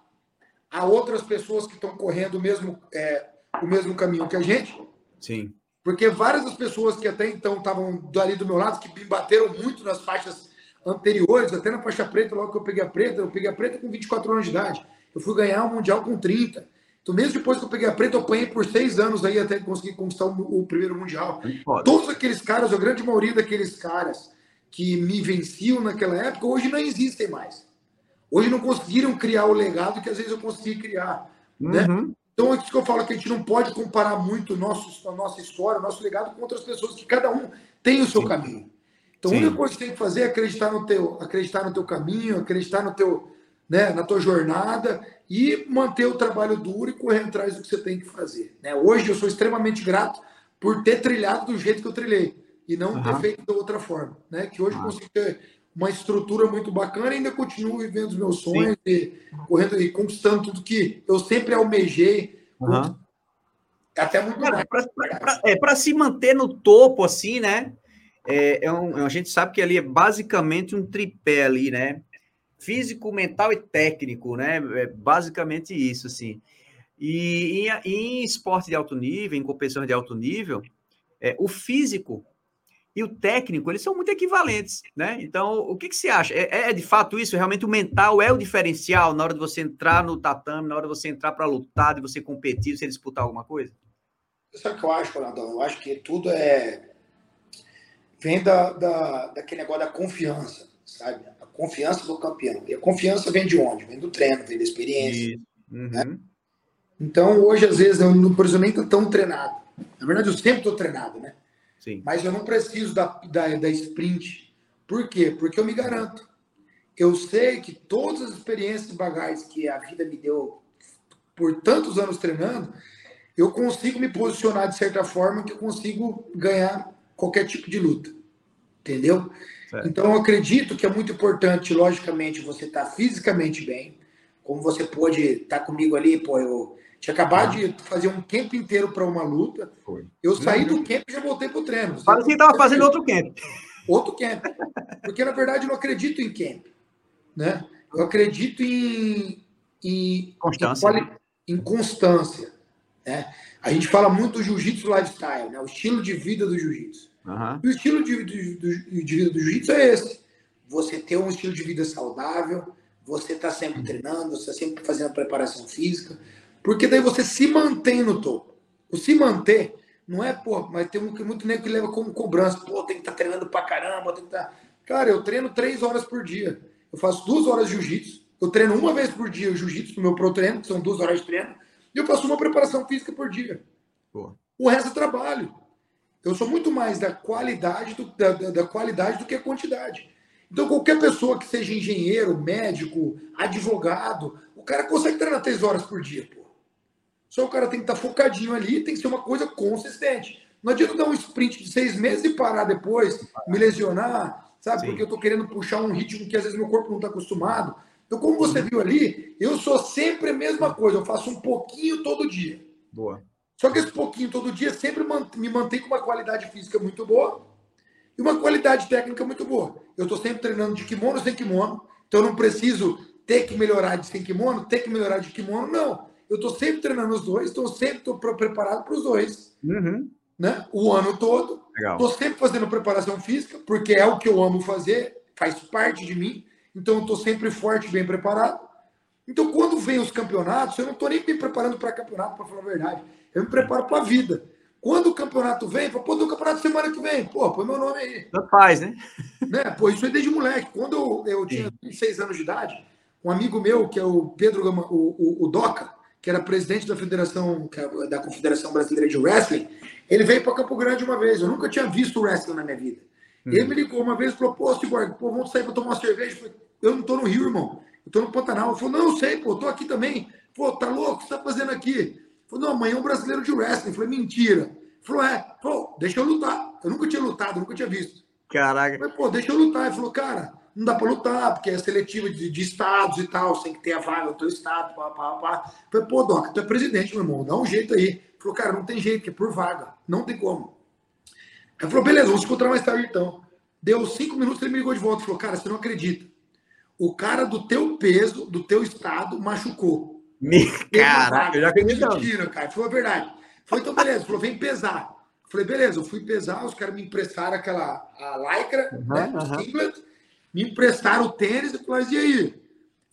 a outras pessoas que estão correndo o mesmo, é, o mesmo caminho que a gente. Sim. Porque várias das pessoas que até então estavam ali do meu lado, que me bateram muito nas faixas anteriores, até na faixa preta, logo que eu peguei a preta, eu peguei a preta com 24 anos de idade. Eu fui ganhar o um Mundial com 30. Então, mesmo depois que eu peguei a preta, eu apanhei por seis anos aí até conseguir conquistar o, o primeiro Mundial. Todos aqueles caras, a grande maioria daqueles caras que me venciam naquela época, hoje não existem mais. Hoje não conseguiram criar o legado que às vezes eu consegui criar. Né? Uhum. Né? Então é isso que eu falo que a gente não pode comparar muito nosso, a nossa história, o nosso legado com outras pessoas, que cada um tem o seu Sim. caminho. Então Sim. a única coisa que você tem que fazer é acreditar no teu, acreditar no teu caminho, acreditar no teu, né, na tua jornada e manter o trabalho duro e correr atrás do que você tem que fazer. Né? Hoje eu sou extremamente grato por ter trilhado do jeito que eu trilhei e não uhum. ter feito de outra forma, né? Que hoje uhum. consigo ter uma estrutura muito bacana e ainda continuo vivendo os meus sonhos Sim. e correndo e conquistando tudo que eu sempre almejei. Uhum. Até muito Para é, se manter no topo, assim, né? É, é um, a gente sabe que ali é basicamente um tripé ali, né? Físico, mental e técnico, né? É basicamente isso, assim. E em, em esporte de alto nível, em competições de alto nível, é, o físico e o técnico, eles são muito equivalentes, né? Então, o que, que você acha? É, é, de fato isso? Realmente o mental é o diferencial na hora de você entrar no tatame, na hora de você entrar para lutar, de você competir, você disputar alguma coisa? Sabe o que eu acho, Ronaldão? Eu acho que tudo é. Vem da, da, daquele negócio da confiança, sabe? A confiança do campeão. E a confiança vem de onde? Vem do treino, vem da experiência. Uhum. Né? Então, hoje, às vezes, eu, por exemplo, nem estou tão treinado. Na verdade, eu sempre estou treinado, né? Sim. Mas eu não preciso da, da, da sprint. Por quê? Porque eu me garanto. Eu sei que todas as experiências e bagagens que a vida me deu por tantos anos treinando, eu consigo me posicionar de certa forma que eu consigo ganhar qualquer tipo de luta. Entendeu? Certo. Então eu acredito que é muito importante, logicamente, você estar tá fisicamente bem. Como você pode estar tá comigo ali, pô, eu tinha acabado de fazer um camp inteiro para uma luta. Foi. Eu saí do camp e já voltei para o treino. Parece que estava fazendo outro camp. Outro camp. Porque, na verdade, eu não acredito em camp. Né? Eu acredito em, em constância. Em, em constância. Né? A gente fala muito do jiu-jitsu lifestyle, né? o estilo de vida do jiu-jitsu. Uhum. E o estilo de, de, de, de vida do jiu-jitsu é esse. Você ter um estilo de vida saudável, você está sempre treinando, você está sempre fazendo preparação física, porque daí você se mantém no topo. O se manter não é, pô, mas tem muito nego que leva como cobrança. Pô, tem que estar tá treinando pra caramba, tem que estar. Tá... Cara, eu treino três horas por dia. Eu faço duas horas de jiu-jitsu. Eu treino uma vez por dia o jiu-jitsu no meu pro treino, que são duas horas de treino. E eu faço uma preparação física por dia. Pô. O resto é trabalho. Eu sou muito mais da qualidade do, da, da qualidade do que a quantidade. Então, qualquer pessoa que seja engenheiro, médico, advogado, o cara consegue treinar três horas por dia, pô. Só o cara tem que estar tá focadinho ali, tem que ser uma coisa consistente. Não adianta dar um sprint de seis meses e parar depois, me lesionar, sabe? Sim. Porque eu estou querendo puxar um ritmo que às vezes meu corpo não está acostumado. Então, como você viu ali, eu sou sempre a mesma coisa. Eu faço um pouquinho todo dia. Boa. Só que esse pouquinho todo dia sempre me mantém com uma qualidade física muito boa e uma qualidade técnica muito boa. Eu estou sempre treinando de kimono sem kimono, então eu não preciso ter que melhorar de sem kimono, ter que melhorar de kimono, não eu estou sempre treinando os dois, estou sempre tô preparado para os dois. Uhum. Né? O ano todo. Estou sempre fazendo preparação física, porque é o que eu amo fazer, faz parte de mim. Então, estou sempre forte, bem preparado. Então, quando vem os campeonatos, eu não estou nem me preparando para campeonato, para falar a verdade. Eu me preparo para a vida. Quando o campeonato vem, pô, do campeonato semana que vem, pô, põe meu nome aí. Tanto faz, né? Né? Pô, isso é desde moleque. Quando eu, eu tinha 26 anos de idade, um amigo meu, que é o Pedro Gama, o, o, o Doca, que era presidente da Federação, é da Confederação Brasileira de Wrestling, ele veio para Campo Grande uma vez. Eu nunca tinha visto wrestling na minha vida. Hum. Ele me ligou uma vez e falou: Pô, Cyborg, pô, vamos sair para tomar uma cerveja. Eu, falei, eu não tô no Rio, irmão. Eu tô no Pantanal. Ele falou: Não, eu sei, pô, eu tô aqui também. Pô, tá louco? O que você tá fazendo aqui? Ele falou: Não, amanhã é um brasileiro de wrestling. Eu falei: Mentira. Ele falou: É, pô, deixa eu lutar. Eu nunca tinha lutado, nunca tinha visto. Caraca. Mas, pô, deixa eu lutar. Ele falou: Cara, não dá para lutar, porque é seletiva de, de, estados e tal, tem que ter a vaga do teu estado, pá, pá, pá. Falei, pô, Doca, tu é presidente, meu irmão, dá um jeito aí. Falou, cara, não tem jeito, que é por vaga, não tem como. Aí falou, beleza, vamos encontrar mais tarde então. Deu cinco minutos, ele me ligou de volta falou, cara, você não acredita. O cara do teu peso, do teu estado, machucou. Me... Caraca, eu já acredito. Mentira, cara, a verdade. Falei, então beleza, falou, vem pesar. Falei, beleza, eu fui pesar, os caras me emprestaram aquela a lycra, uhum, né, uhum. Me emprestaram o tênis, eu falei, e aí?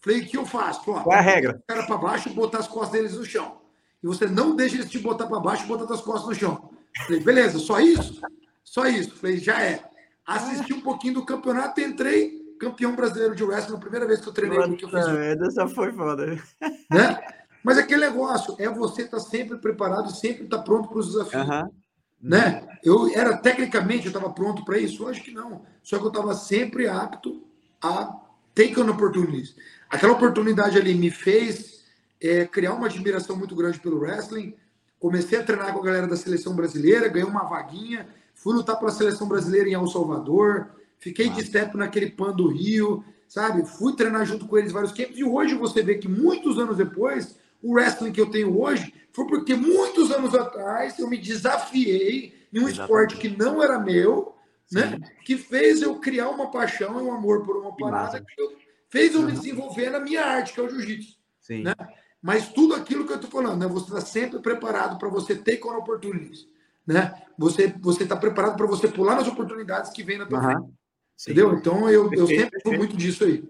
Falei, o que eu faço? Qual é a regra? O cara para baixo e botar as costas deles no chão. E você não deixa eles te botar para baixo e botar as costas no chão. Falei, beleza, só isso? Só isso. Falei, já é. Assisti um pouquinho do campeonato, entrei campeão brasileiro de wrestling, a primeira vez que eu treinei. Que eu fiz. Essa foi foda. Né? Mas aquele negócio é você estar tá sempre preparado, sempre estar tá pronto para os desafios. Uhum. Né? Eu era tecnicamente eu estava pronto para isso, acho que não. Só que eu estava sempre apto a take on opportunities. Aquela oportunidade ali me fez é, criar uma admiração muito grande pelo wrestling. Comecei a treinar com a galera da seleção brasileira, ganhei uma vaguinha, fui lutar pela seleção brasileira em El Salvador, fiquei de step naquele PAN do Rio, sabe? Fui treinar junto com eles vários campos e hoje você vê que muitos anos depois, o wrestling que eu tenho hoje foi porque muitos anos atrás eu me desafiei em um Exatamente. esporte que não era meu, né? Que fez eu criar uma paixão e um amor por uma parada que, que fez eu me desenvolver na minha arte, que é o jiu-jitsu. Né? Mas tudo aquilo que eu estou falando, né? Você está sempre preparado para você ter com oportunidades, né? Você você está preparado para você pular nas oportunidades que vem na tua uhum. frente. Entendeu? Então eu, eu sempre fui muito disso aí.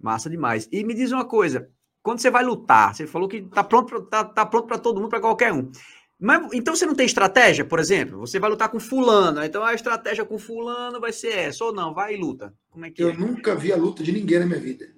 Massa demais. E me diz uma coisa, quando você vai lutar, você falou que tá pronto, tá, tá pronto para todo mundo, para qualquer um. Mas, então você não tem estratégia, por exemplo? Você vai lutar com fulano, então a estratégia com fulano vai ser essa, ou não, vai e luta. Como é que Eu é? nunca vi a luta de ninguém na minha vida.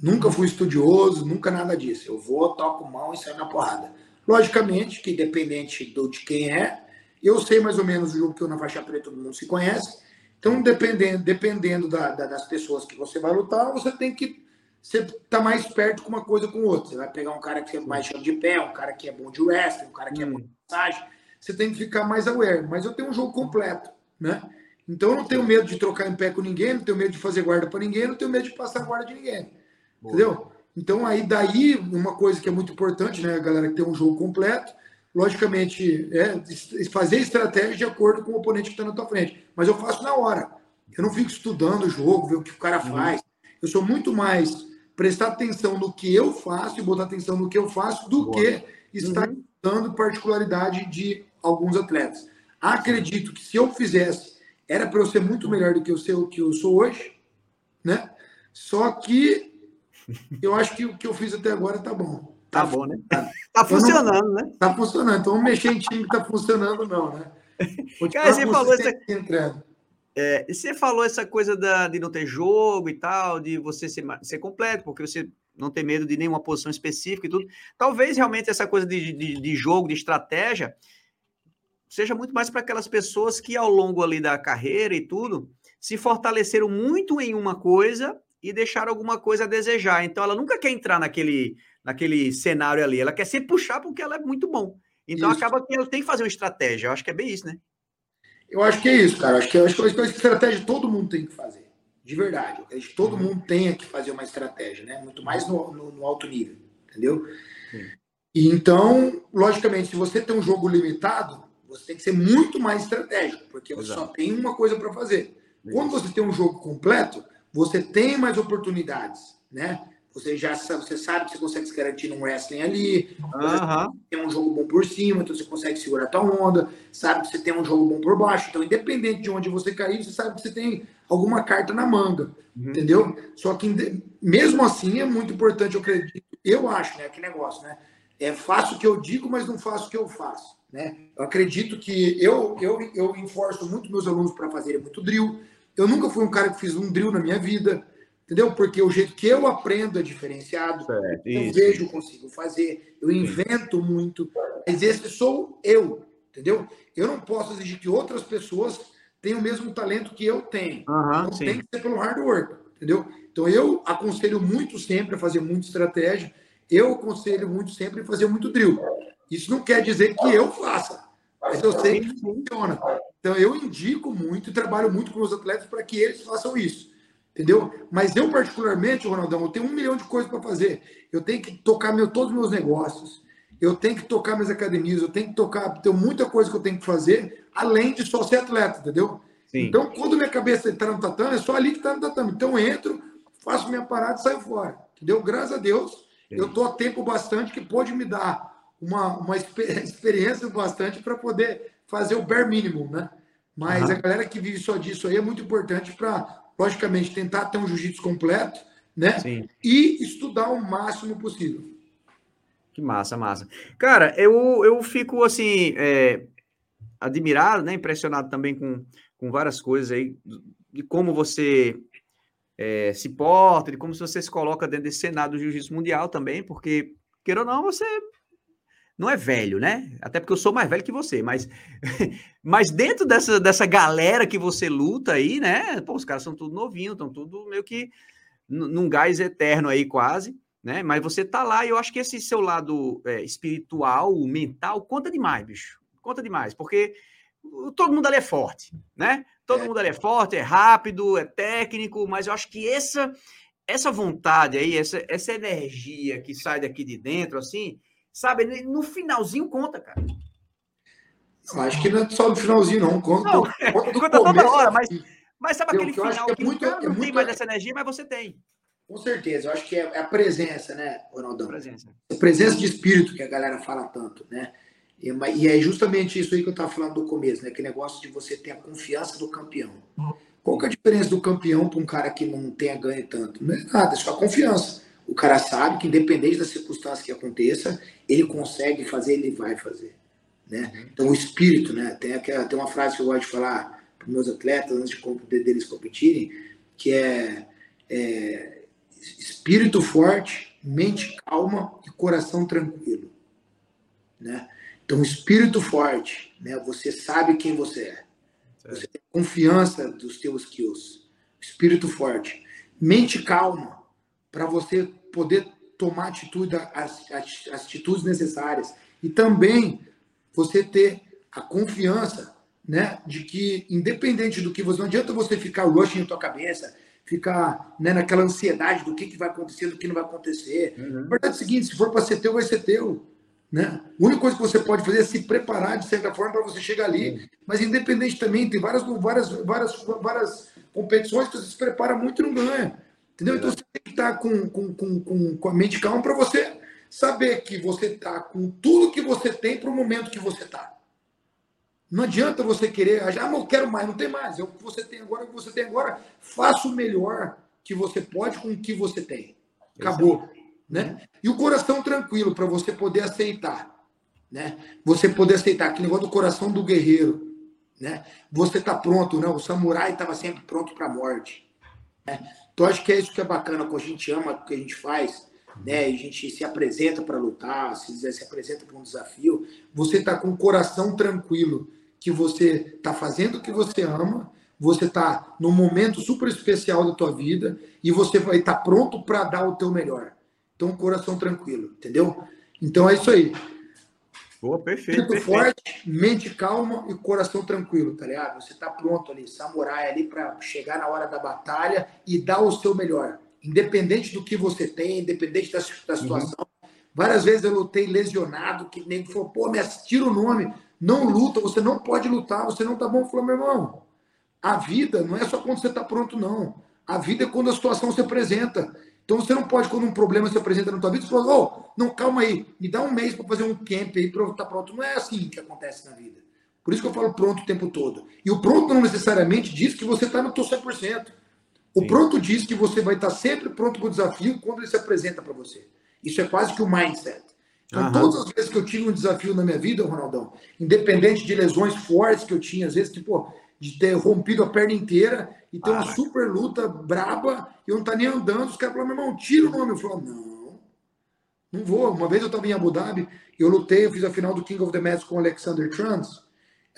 Nunca fui estudioso, nunca nada disso. Eu vou, toco mão e saio na porrada. Logicamente que independente do, de quem é, eu sei mais ou menos o jogo que eu na faixa preta todo mundo se conhece. Então, dependendo, dependendo da, da, das pessoas que você vai lutar, você tem que você tá mais perto com uma coisa com outra. Você vai pegar um cara que é mais chão de pé, um cara que é bom de wrestling, um cara que é hum. é bom de massagem. Você tem que ficar mais aware. Mas eu tenho um jogo completo, né? Então eu não tenho medo de trocar em pé com ninguém, não tenho medo de fazer guarda para ninguém, não tenho medo de passar guarda de ninguém. Boa. Entendeu? Então aí daí uma coisa que é muito importante, né, galera, que tem um jogo completo, logicamente é fazer estratégia de acordo com o oponente que está na tua frente. Mas eu faço na hora. Eu não fico estudando o jogo, ver o que o cara uhum. faz. Eu sou muito mais prestar atenção no que eu faço e botar atenção no que eu faço do Boa. que estar uhum. dando particularidade de alguns atletas. Acredito que se eu fizesse, era para eu ser muito melhor do que eu, ser, o que eu sou hoje, né? Só que eu acho que o que eu fiz até agora tá bom. Tá, tá bom, né? Tá, tá funcionando, não, né? Tá funcionando. Então, mexer em time que tá funcionando, não, né? Cara, você falou isso. É, você falou essa coisa da, de não ter jogo e tal, de você ser, ser completo, porque você não tem medo de nenhuma posição específica e tudo. Talvez realmente essa coisa de, de, de jogo, de estratégia, seja muito mais para aquelas pessoas que ao longo ali da carreira e tudo, se fortaleceram muito em uma coisa e deixaram alguma coisa a desejar. Então ela nunca quer entrar naquele, naquele cenário ali, ela quer sempre puxar porque ela é muito bom. Então isso. acaba que ela tem que fazer uma estratégia. Eu acho que é bem isso, né? Eu acho que é isso, cara. Acho que, acho que é uma estratégia todo mundo tem que fazer. De verdade. Eu acho que todo uhum. mundo tem que fazer uma estratégia, né? Muito mais no, no, no alto nível, entendeu? Sim. E então, logicamente, se você tem um jogo limitado, você tem que ser muito mais estratégico, porque você Exato. só tem uma coisa para fazer. Quando você tem um jogo completo, você tem mais oportunidades, né? Você já sabe, você sabe que você consegue se garantir num wrestling ali, uhum. tem um jogo bom por cima, então você consegue segurar a tua onda, sabe que você tem um jogo bom por baixo. Então, independente de onde você cair, você sabe que você tem alguma carta na manga, uhum. entendeu? Só que mesmo assim é muito importante, eu acredito, eu acho, né? Que negócio, né? É faço o que eu digo, mas não faço o que eu faço, Né? Eu acredito que eu, eu, eu enforço muito meus alunos para fazerem muito drill. Eu nunca fui um cara que fiz um drill na minha vida, entendeu? Porque o jeito que eu aprendo é diferenciado. É, eu vejo, consigo fazer, eu invento muito, mas esse sou eu, entendeu? Eu não posso exigir que outras pessoas tenham o mesmo talento que eu tenho. Uhum, então sim. tem que ser pelo hard work, entendeu? Então eu aconselho muito sempre a fazer muita estratégia, eu aconselho muito sempre a fazer muito drill. Isso não quer dizer que eu faça, mas eu sei que funciona. Então eu indico muito e trabalho muito com os atletas para que eles façam isso. Entendeu? Mas eu, particularmente, Ronaldão, eu tenho um milhão de coisas para fazer. Eu tenho que tocar meu, todos os meus negócios, eu tenho que tocar minhas academias, eu tenho que tocar, tem muita coisa que eu tenho que fazer, além de só ser atleta, entendeu? Sim. Então, quando minha cabeça está no tatame, é só ali que está no tatame. Então, eu entro, faço minha parada e saio fora. Entendeu? Graças a Deus, Sim. eu estou a tempo bastante que pode me dar uma, uma experiência bastante para poder fazer o bare mínimo, né? Mas uhum. a galera que vive só disso aí é muito importante para, logicamente, tentar ter um jiu-jitsu completo, né? Sim. E estudar o máximo possível. Que massa, massa. Cara, eu, eu fico assim, é, admirado, né? Impressionado também com, com várias coisas aí, de como você é, se porta, de como você se coloca dentro desse cenário do jiu-jitsu mundial também, porque, queira ou não, você não é velho, né? Até porque eu sou mais velho que você, mas, mas dentro dessa, dessa galera que você luta aí, né? Pô, os caras são tudo novinhos, estão tudo meio que num gás eterno aí quase, né? Mas você tá lá e eu acho que esse seu lado é, espiritual, mental, conta demais, bicho. Conta demais, porque todo mundo ali é forte, né? Todo é. mundo ali é forte, é rápido, é técnico, mas eu acho que essa essa vontade aí, essa, essa energia que sai daqui de dentro, assim, Sabe? No finalzinho conta, cara. Acho que não é só no finalzinho, não. Conta, não, conta, conta toda hora, mas, mas sabe aquele final que, é que muito, é não tem mais essa energia, mas você tem. Com certeza, eu acho que é a presença, né, Ronaldão? Presença. A presença de espírito que a galera fala tanto, né? E, e é justamente isso aí que eu estava falando do começo, né? Que negócio de você ter a confiança do campeão. Qual que é a diferença do campeão para um cara que não tenha ganho tanto? Não é nada, é só confiança. O cara sabe que, independente da circunstância que aconteça, ele consegue fazer, ele vai fazer. Né? Então, o espírito, né? tem, aquela, tem uma frase que eu gosto de falar para meus atletas antes de, deles competirem, que é, é espírito forte, mente calma e coração tranquilo. Né? Então, espírito forte, né? você sabe quem você é. Você tem confiança dos teus skills. Espírito forte. Mente calma para você poder tomar atitude, as, as, as atitudes necessárias. E também você ter a confiança né, de que, independente do que você. Não adianta você ficar rushing na tua cabeça, ficar né, naquela ansiedade do que, que vai acontecer, do que não vai acontecer. Uhum. Verdade é o seguinte: se for para ser teu, vai ser teu. Né? A única coisa que você pode fazer é se preparar de certa forma para você chegar ali. Uhum. Mas independente também, tem várias, várias, várias, várias competições que você se prepara muito e não ganha. Entendeu? Então você tem que estar com, com, com, com a mente calma para você saber que você está com tudo que você tem para o momento que você está. Não adianta você querer, ah, não quero mais, não tem mais. É o que você tem agora, o que você tem agora. Faça o melhor que você pode com o que você tem. Acabou. Né? E o coração tranquilo para você poder aceitar. Né? Você poder aceitar aquele negócio do coração do guerreiro. Né? Você está pronto, né? O samurai estava sempre pronto para a morte. Né? Então, acho que é isso que é bacana, quando a gente ama o que a gente faz, né? a gente se apresenta para lutar, se, se apresenta para um desafio, você está com o coração tranquilo, que você está fazendo o que você ama, você está num momento super especial da tua vida e você vai estar tá pronto para dar o teu melhor. Então, coração tranquilo, entendeu? Então é isso aí. Boa, perfeito. perfeito. forte, mente calma e coração tranquilo, tá ligado? Você tá pronto ali, samurai ali para chegar na hora da batalha e dar o seu melhor. Independente do que você tem, independente da, da situação. Uhum. Várias vezes eu lutei lesionado, que nem falou, pô, me tira o nome, não luta, você não pode lutar, você não tá bom. Falou, meu irmão, a vida não é só quando você tá pronto, não. A vida é quando a situação se apresenta. Então você não pode, quando um problema se apresenta na tua vida, você fala, oh, não, calma aí, me dá um mês para fazer um camp aí para estar pronto. Não é assim que acontece na vida. Por isso que eu falo pronto o tempo todo. E o pronto não necessariamente diz que você está no teu 100%. O Sim. pronto diz que você vai estar sempre pronto para o desafio quando ele se apresenta para você. Isso é quase que o mindset. Então, uhum. todas as vezes que eu tive um desafio na minha vida, Ronaldão, independente de lesões fortes que eu tinha, às vezes, tipo, de ter rompido a perna inteira e ter ah, uma super luta braba e eu não tá nem andando, os caras falaram, meu irmão, tira o nome. Eu falo, não, não vou. Uma vez eu estava em Abu Dhabi, eu lutei, eu fiz a final do King of the Mets com o Alexander Trans, hum.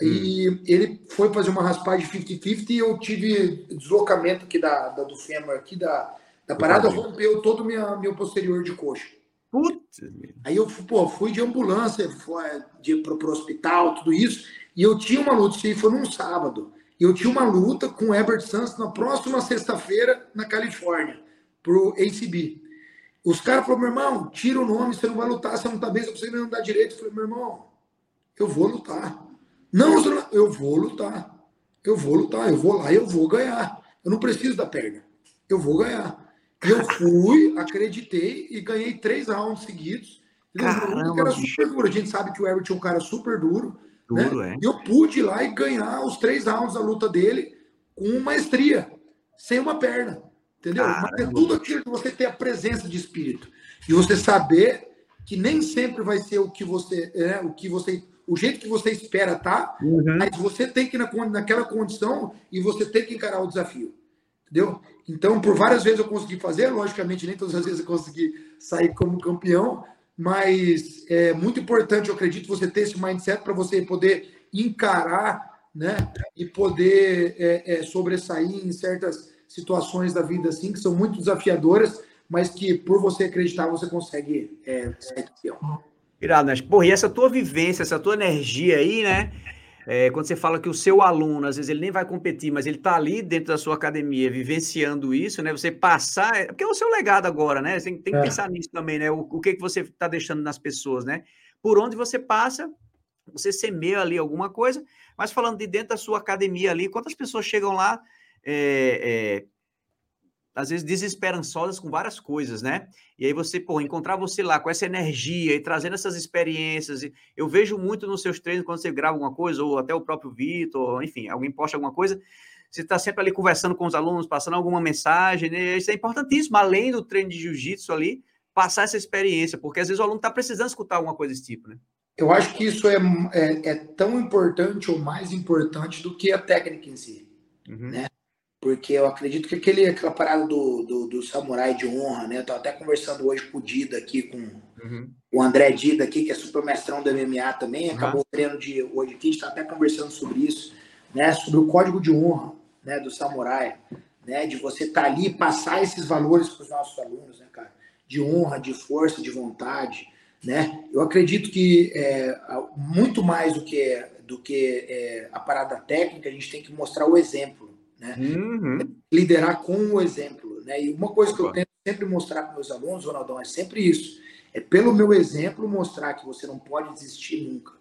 e ele foi fazer uma raspagem 50-50 e eu tive deslocamento aqui da, da do fêmur, aqui da, da parada, rompeu todo o meu posterior de coxa. Putz. Aí eu pô, fui de ambulância, fui de, pro, pro hospital, tudo isso. E eu tinha uma luta, isso aí foi num sábado. E eu tinha uma luta com o Herbert Santos na próxima sexta-feira na Califórnia, pro ACB. Os caras falaram, meu irmão, tira o nome, você não vai lutar, você não tá bem, você não dá direito. Eu falei, meu irmão, eu vou lutar. Não, eu vou lutar. Eu vou lutar, eu vou lá e eu vou ganhar. Eu não preciso da perna. Eu vou ganhar. Eu fui, acreditei e ganhei três rounds seguidos. Caramba, era super duro. A gente sabe que o Everett é um cara super duro. Duro, né? é. E eu pude ir lá e ganhar os três rounds da luta dele com maestria, sem uma perna. Entendeu? Caramba. Mas é tudo aquilo que você ter a presença de espírito. E você saber que nem sempre vai ser o que você. É, o que você. O jeito que você espera, tá? Uhum. Mas você tem que ir na, naquela condição e você tem que encarar o desafio. Entendeu? Então, por várias vezes eu consegui fazer, logicamente, nem todas as vezes eu consegui sair como campeão, mas é muito importante, eu acredito, você ter esse mindset para você poder encarar né, e poder é, é, sobressair em certas situações da vida assim, que são muito desafiadoras, mas que por você acreditar você consegue é, sair. Irado, né? Porra, e essa tua vivência, essa tua energia aí, né? É, quando você fala que o seu aluno, às vezes ele nem vai competir, mas ele está ali dentro da sua academia vivenciando isso, né? Você passar, é, porque é o seu legado agora, né? Você tem, tem que é. pensar nisso também, né? O, o que, que você está deixando nas pessoas, né? Por onde você passa, você semeia ali alguma coisa, mas falando de dentro da sua academia ali, quantas pessoas chegam lá é, é às vezes desesperançosas com várias coisas, né? E aí você, pô, encontrar você lá com essa energia e trazendo essas experiências. Eu vejo muito nos seus treinos quando você grava alguma coisa, ou até o próprio Vitor, enfim, alguém posta alguma coisa, você está sempre ali conversando com os alunos, passando alguma mensagem, né? Isso é importantíssimo, além do treino de jiu-jitsu ali, passar essa experiência, porque às vezes o aluno está precisando escutar alguma coisa desse tipo, né? Eu acho que isso é, é, é tão importante ou mais importante do que a técnica em si, uhum. né? Porque eu acredito que aquele, aquela parada do, do, do samurai de honra, né? Eu tava até conversando hoje com o Dida aqui, com uhum. o André Dida aqui, que é super mestrão do MMA também, uhum. acabou o treino de hoje aqui, a gente tá até conversando sobre isso, né? Sobre o código de honra, né? Do samurai, né? De você estar tá ali passar esses valores para os nossos alunos, né, cara? De honra, de força, de vontade, né? Eu acredito que é, muito mais do que, do que é, a parada técnica, a gente tem que mostrar o exemplo, né? Uhum. Liderar com o exemplo. Né? E uma coisa que eu tento sempre mostrar para meus alunos, Ronaldão, é sempre isso. É pelo meu exemplo mostrar que você não pode desistir nunca.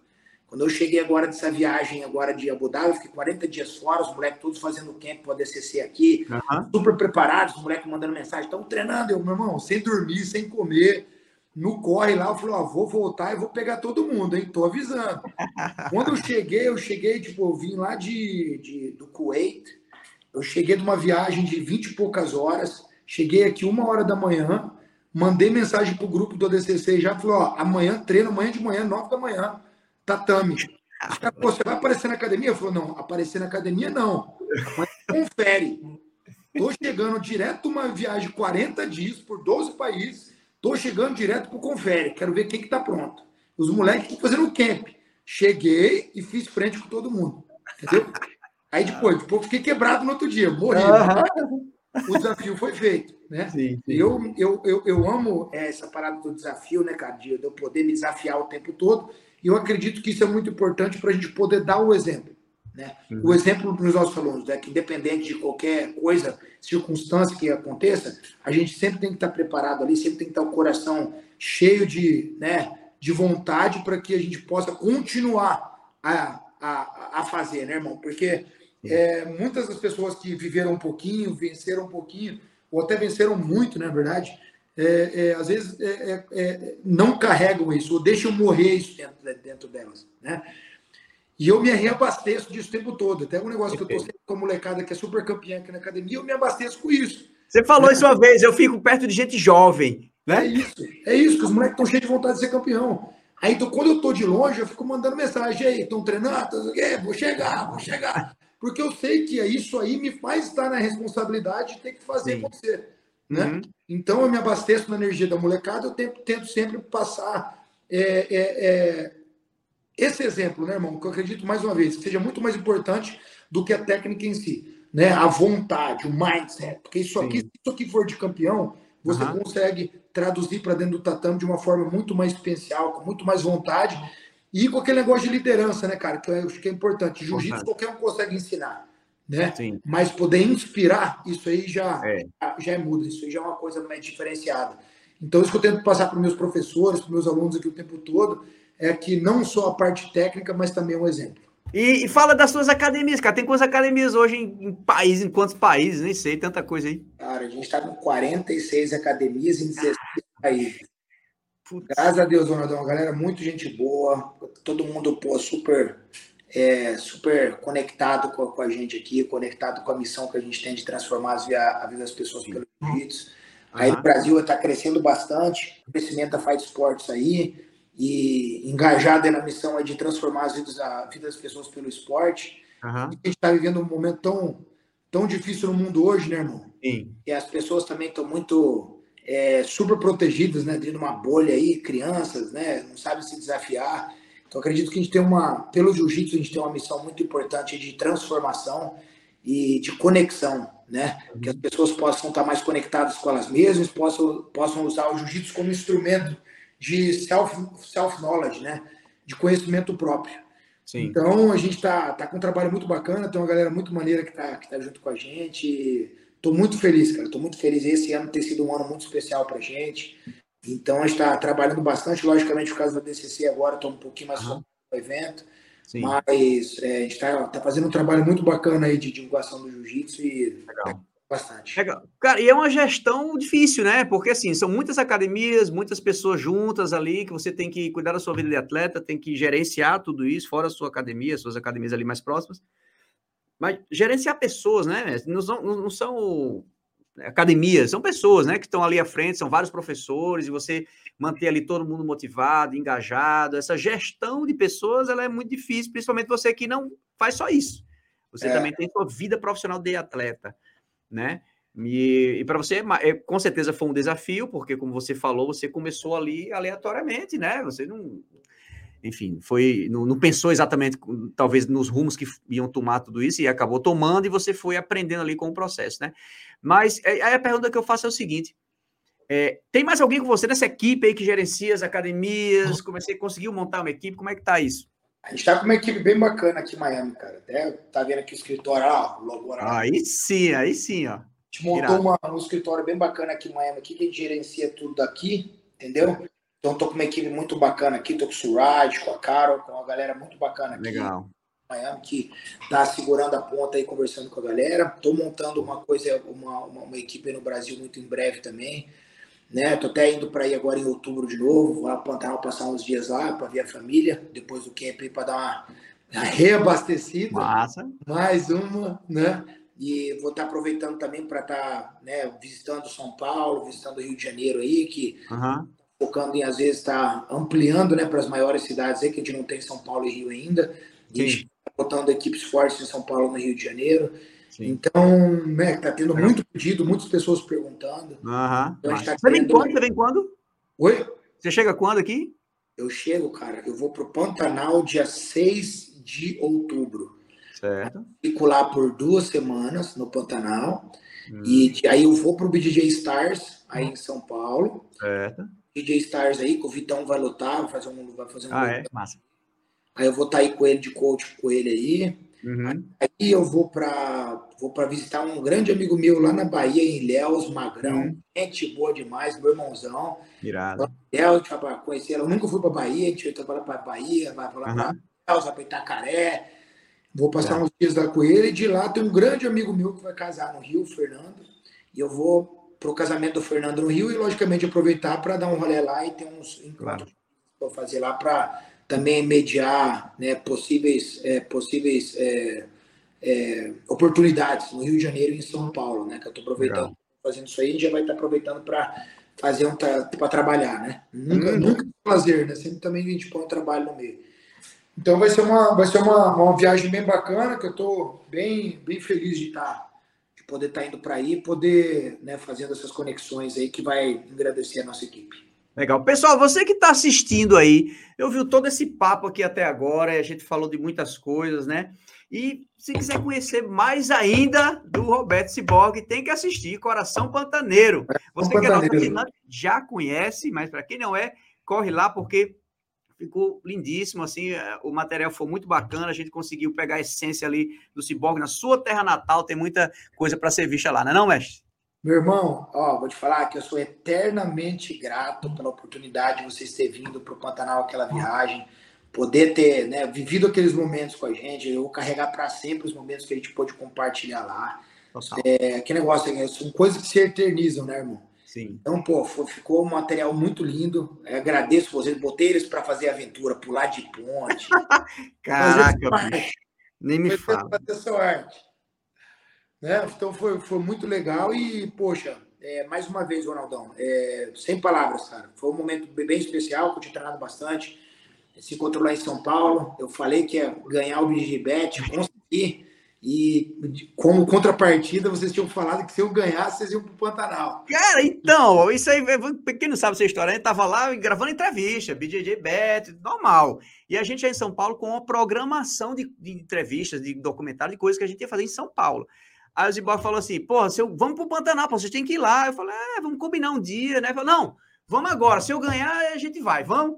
Quando eu cheguei agora dessa viagem agora de Abu Dhabi, eu fiquei 40 dias fora, os moleques todos fazendo camp para DCC aqui, uhum. super preparados, os moleques mandando mensagem, estão treinando, eu, meu irmão, sem dormir, sem comer, no corre lá, eu falei, ó, vou voltar e vou pegar todo mundo, hein? Tô avisando. Quando eu cheguei, eu cheguei, tipo, eu vim lá de, de do Kuwait, eu cheguei de uma viagem de 20 e poucas horas, cheguei aqui uma hora da manhã, mandei mensagem pro grupo do ADCC já falou, ó, amanhã treino, amanhã de manhã, 9 da manhã, tatame. Você vai aparecer na academia? Eu falei, não, aparecer na academia não. confere. Tô chegando direto uma viagem de 40 dias por 12 países, tô chegando direto pro confere, quero ver quem que tá pronto. Os moleques estão fazendo o camp. Cheguei e fiz frente com todo mundo. Entendeu? Aí depois, depois fiquei quebrado no outro dia, morri. Uhum. O desafio foi feito, né? Sim, sim. Eu, eu, eu, eu amo essa parada do desafio, né, cara? De eu poder me desafiar o tempo todo. E eu acredito que isso é muito importante para a gente poder dar o exemplo. Né? Uhum. O exemplo para os nossos alunos, é que independente de qualquer coisa, circunstância que aconteça, a gente sempre tem que estar preparado ali, sempre tem que estar o coração cheio de, né, de vontade para que a gente possa continuar a, a, a fazer, né, irmão? Porque é, muitas das pessoas que viveram um pouquinho, venceram um pouquinho, ou até venceram muito, na verdade, é, é, às vezes é, é, é, não carregam isso, ou deixam morrer isso dentro, dentro delas, né? E eu me reabasteço disso o tempo todo. Até um negócio que eu tô sempre com a molecada que é super campeã aqui na academia, eu me abasteço com isso. Você falou isso uma vez, eu fico perto de gente jovem. Né? É isso, é isso, que os moleques estão cheios de vontade de ser campeão. Aí, então, quando eu tô de longe, eu fico mandando mensagem aí, estão treinando, vou chegar, vou chegar. Porque eu sei que isso aí me faz estar na responsabilidade de ter que fazer Sim. acontecer. Né? Uhum. Então, eu me abasteço na energia da molecada, eu tento, tento sempre passar é, é, é, esse exemplo, né, irmão? Que eu acredito, mais uma vez, que seja muito mais importante do que a técnica em si. Né? A vontade, o mindset. Porque isso aqui, se isso aqui for de campeão, você uhum. consegue traduzir para dentro do tatame de uma forma muito mais especial, com muito mais vontade e com aquele negócio de liderança, né, cara? Que eu acho que é importante. Jiu-jitsu qualquer um consegue ensinar, né? Sim. Mas poder inspirar, isso aí já é. já é muda, isso aí já é uma coisa mais diferenciada. Então, isso que eu tento passar para meus professores, para meus alunos aqui o tempo todo, é que não só a parte técnica, mas também um exemplo. E, e, fala das suas academias, cara. Tem quantas academias hoje em, em países, em quantos países? Nem sei, tanta coisa aí. Cara, a gente está com 46 academias em 16 países. Putz. Graças a Deus, Ronaldão, uma galera muito gente boa, todo mundo pô, super, é, super conectado com, com, a gente aqui, conectado com a missão que a gente tem de transformar a vida das pessoas pelo jiu-jitsu. Aí uhum. o Brasil está crescendo bastante, o crescimento da Fight Sports aí, e engajada na missão de transformar as vidas, a vida das pessoas pelo esporte. Uhum. A gente está vivendo um momento tão, tão difícil no mundo hoje, né, irmão? Sim. E as pessoas também estão muito é, super protegidas, né, dentro de uma bolha aí, crianças, né, não sabem se desafiar. Então, acredito que a gente tem uma, pelo jiu-jitsu, a gente tem uma missão muito importante de transformação e de conexão, né? Uhum. Que as pessoas possam estar mais conectadas com elas mesmas, possam, possam usar o jiu-jitsu como instrumento de self-knowledge, self né? De conhecimento próprio. Sim. Então, a gente está tá com um trabalho muito bacana, tem uma galera muito maneira que está que tá junto com a gente. Estou muito feliz, cara. Estou muito feliz. Esse ano ter sido um ano muito especial para a gente. Então, a gente está trabalhando bastante. Logicamente, por causa da DCC agora, estou um pouquinho mais uhum. no evento. Sim. Mas é, a gente está tá fazendo um trabalho muito bacana aí de divulgação do jiu-jitsu e Legal. Bastante. Legal. Cara, e é uma gestão difícil, né? Porque assim, são muitas academias, muitas pessoas juntas ali, que você tem que cuidar da sua vida de atleta, tem que gerenciar tudo isso, fora a sua academia, suas academias ali mais próximas. Mas gerenciar pessoas, né? Não são, não são academias, são pessoas, né? Que estão ali à frente, são vários professores, e você manter ali todo mundo motivado, engajado. Essa gestão de pessoas, ela é muito difícil, principalmente você que não faz só isso. Você é. também tem sua vida profissional de atleta né? E, e para você, é, com certeza foi um desafio, porque, como você falou, você começou ali aleatoriamente, né? Você não. Enfim, foi. Não, não, pensou exatamente, talvez, nos rumos que iam tomar tudo isso e acabou tomando e você foi aprendendo ali com o processo, né? Mas é, aí a pergunta que eu faço é o seguinte: é, tem mais alguém com você nessa equipe aí que gerencia as academias? Comecei, conseguiu montar uma equipe? Como é que tá isso? A gente tá com uma equipe bem bacana aqui em Miami, cara. Até tá vendo aqui o escritório, ó, o logo Aí sim, aí sim, ó. A gente montou uma, um escritório bem bacana aqui em Miami, aqui, que a gente gerencia tudo daqui, entendeu? Então tô com uma equipe muito bacana aqui, tô com o Suraj, com a Carol, com uma galera muito bacana aqui. Legal. Miami, que tá segurando a ponta aí, conversando com a galera. Tô montando uma coisa, uma, uma, uma equipe no Brasil muito em breve também né? Tô até indo para ir agora em outubro de novo, vou lá Pantanal passar uns dias lá para ver a família, depois do camp para dar uma, uma reabastecida. Massa. Mais uma, né? E vou estar tá aproveitando também para estar tá, né, visitando São Paulo, visitando o Rio de Janeiro aí, que uhum. Focando em às vezes estar tá ampliando né, para as maiores cidades aí, que a gente não tem São Paulo e Rio ainda. E a gente tá botando equipes fortes em São Paulo no Rio de Janeiro. Sim. Então, né, tá tendo muito pedido, muitas pessoas perguntando. Uhum. Então, tá você vem quando? Você vem quando? Oi? Você chega quando aqui? Eu chego, cara, eu vou pro Pantanal dia 6 de outubro. Certo. Fico lá por duas semanas no Pantanal. Hum. E aí eu vou pro BJJ Stars, aí em São Paulo. Certo. DJ Stars aí, que o Vitão vai lutar, vai fazer um. Vai fazer um ah, é? Massa. Aí eu vou estar tá aí com ele de coach com ele aí. Uhum. Aí eu vou para vou para visitar um grande amigo meu lá na Bahia, em Léus, Magrão. Uhum. Gente boa demais, meu irmãozão. Irado. Léus, para conhecer ela. Eu nunca fui para Bahia, a gente vai trabalhar para Bahia, vai lá uhum. para Léus, vai para Itacaré. Vou passar uns dias lá com ele. E de lá tem um grande amigo meu que vai casar no Rio, Fernando. E eu vou pro casamento do Fernando no Rio e, logicamente, aproveitar para dar um rolê lá e ter uns encontros claro. para fazer lá para também mediar né, possíveis, é, possíveis é, é, oportunidades no Rio de Janeiro e em São Paulo, né? Que eu estou aproveitando, Legal. fazendo isso aí, a gente já vai estar aproveitando para fazer um para trabalhar, né? Nunca, hum. nunca né? Sempre também a gente põe o trabalho no meio. Então vai ser uma, vai ser uma, uma viagem bem bacana, que eu estou bem, bem feliz de estar, tá, poder estar tá indo para aí, poder, né, fazendo essas conexões aí que vai engrandecer a nossa equipe. Legal. Pessoal, você que está assistindo aí, eu vi todo esse papo aqui até agora, a gente falou de muitas coisas, né? E se quiser conhecer mais ainda do Roberto Ciborgue, tem que assistir Coração Pantaneiro. Você que é nosso assinante já conhece, mas para quem não é, corre lá porque ficou lindíssimo, assim, é, o material foi muito bacana, a gente conseguiu pegar a essência ali do Ciborgue na sua terra natal, tem muita coisa para ser vista lá, não é não, mestre? Meu irmão, ó, vou te falar que eu sou eternamente grato pela oportunidade de vocês terem vindo para o Pantanal aquela viagem, poder ter né, vivido aqueles momentos com a gente, eu vou carregar para sempre os momentos que a gente pôde compartilhar lá. É, que negócio, é, são coisas que se eternizam, né, irmão? Sim. Então, pô, ficou um material muito lindo. Eu agradeço vocês, botei eles para fazer aventura, pular de ponte. Caraca, nem me fala. Fazer sorte. Né? Então foi, foi muito legal e, poxa, é, mais uma vez, Ronaldão, é, sem palavras, cara. Foi um momento bem especial, que eu tinha treinado bastante. Se encontrou lá em São Paulo. Eu falei que ia ganhar o BGBet, consegui. E como contrapartida, vocês tinham falado que se eu ganhasse, vocês iam para o Pantanal. Cara, então, isso aí, quem não sabe essa história, a gente estava lá gravando entrevista, BJJ Bet, normal. E a gente é em São Paulo com uma programação de, de entrevistas, de documentário, de coisas que a gente ia fazer em São Paulo. Aí o Ziborg falou assim: pô, se eu, vamos pro Pantanal, pô, vocês têm que ir lá. Eu falei: é, vamos combinar um dia, né? Falei, não, vamos agora. Se eu ganhar, a gente vai, vamos.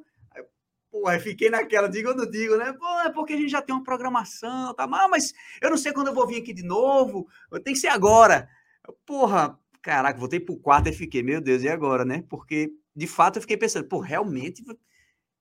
Pô, aí fiquei naquela, digo ou não digo, né? Pô, é porque a gente já tem uma programação, tá? Ah, mas eu não sei quando eu vou vir aqui de novo, tem que ser agora. Porra, caraca, voltei pro quarto e fiquei, meu Deus, e agora, né? Porque, de fato, eu fiquei pensando, pô, realmente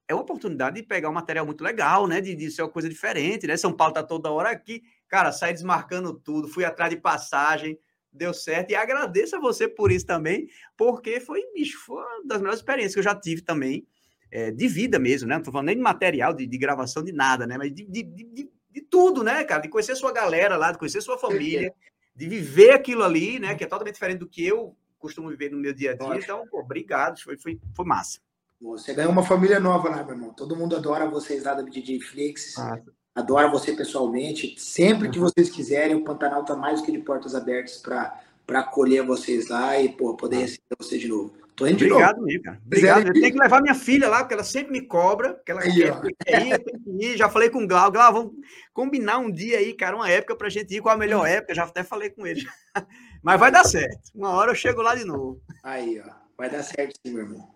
é uma oportunidade de pegar um material muito legal, né? De, de ser uma coisa diferente, né? São Paulo tá toda hora aqui. Cara, saí desmarcando tudo, fui atrás de passagem, deu certo. E agradeço a você por isso também, porque foi, bicho, foi uma das melhores experiências que eu já tive também, é, de vida mesmo, né? Não tô falando nem de material, de, de gravação, de nada, né? Mas de, de, de, de, tudo, né, cara? De conhecer sua galera lá, de conhecer sua família, de viver aquilo ali, né? Que é totalmente diferente do que eu costumo viver no meu dia a dia. Então, pô, obrigado, foi, foi, foi massa. Você ganhou uma família nova lá, meu irmão. Todo mundo adora vocês lá da DJ Flix. Ah, Adoro você pessoalmente. Sempre que vocês quiserem, o Pantanal está mais do que de portas abertas para acolher vocês lá e pô, poder receber vocês de novo. Tô indo de Obrigado, novo. cara. Obrigado. Eu tenho que levar minha filha lá, porque ela sempre me cobra. Que ela aí, quer, quer ir, eu tenho que ir. Já falei com o Glau. Glau, vamos combinar um dia aí, cara, uma época para a gente ir. Qual a melhor época? Já até falei com ele. Mas vai dar certo. Uma hora eu chego lá de novo. Aí, ó. Vai dar certo sim, meu irmão.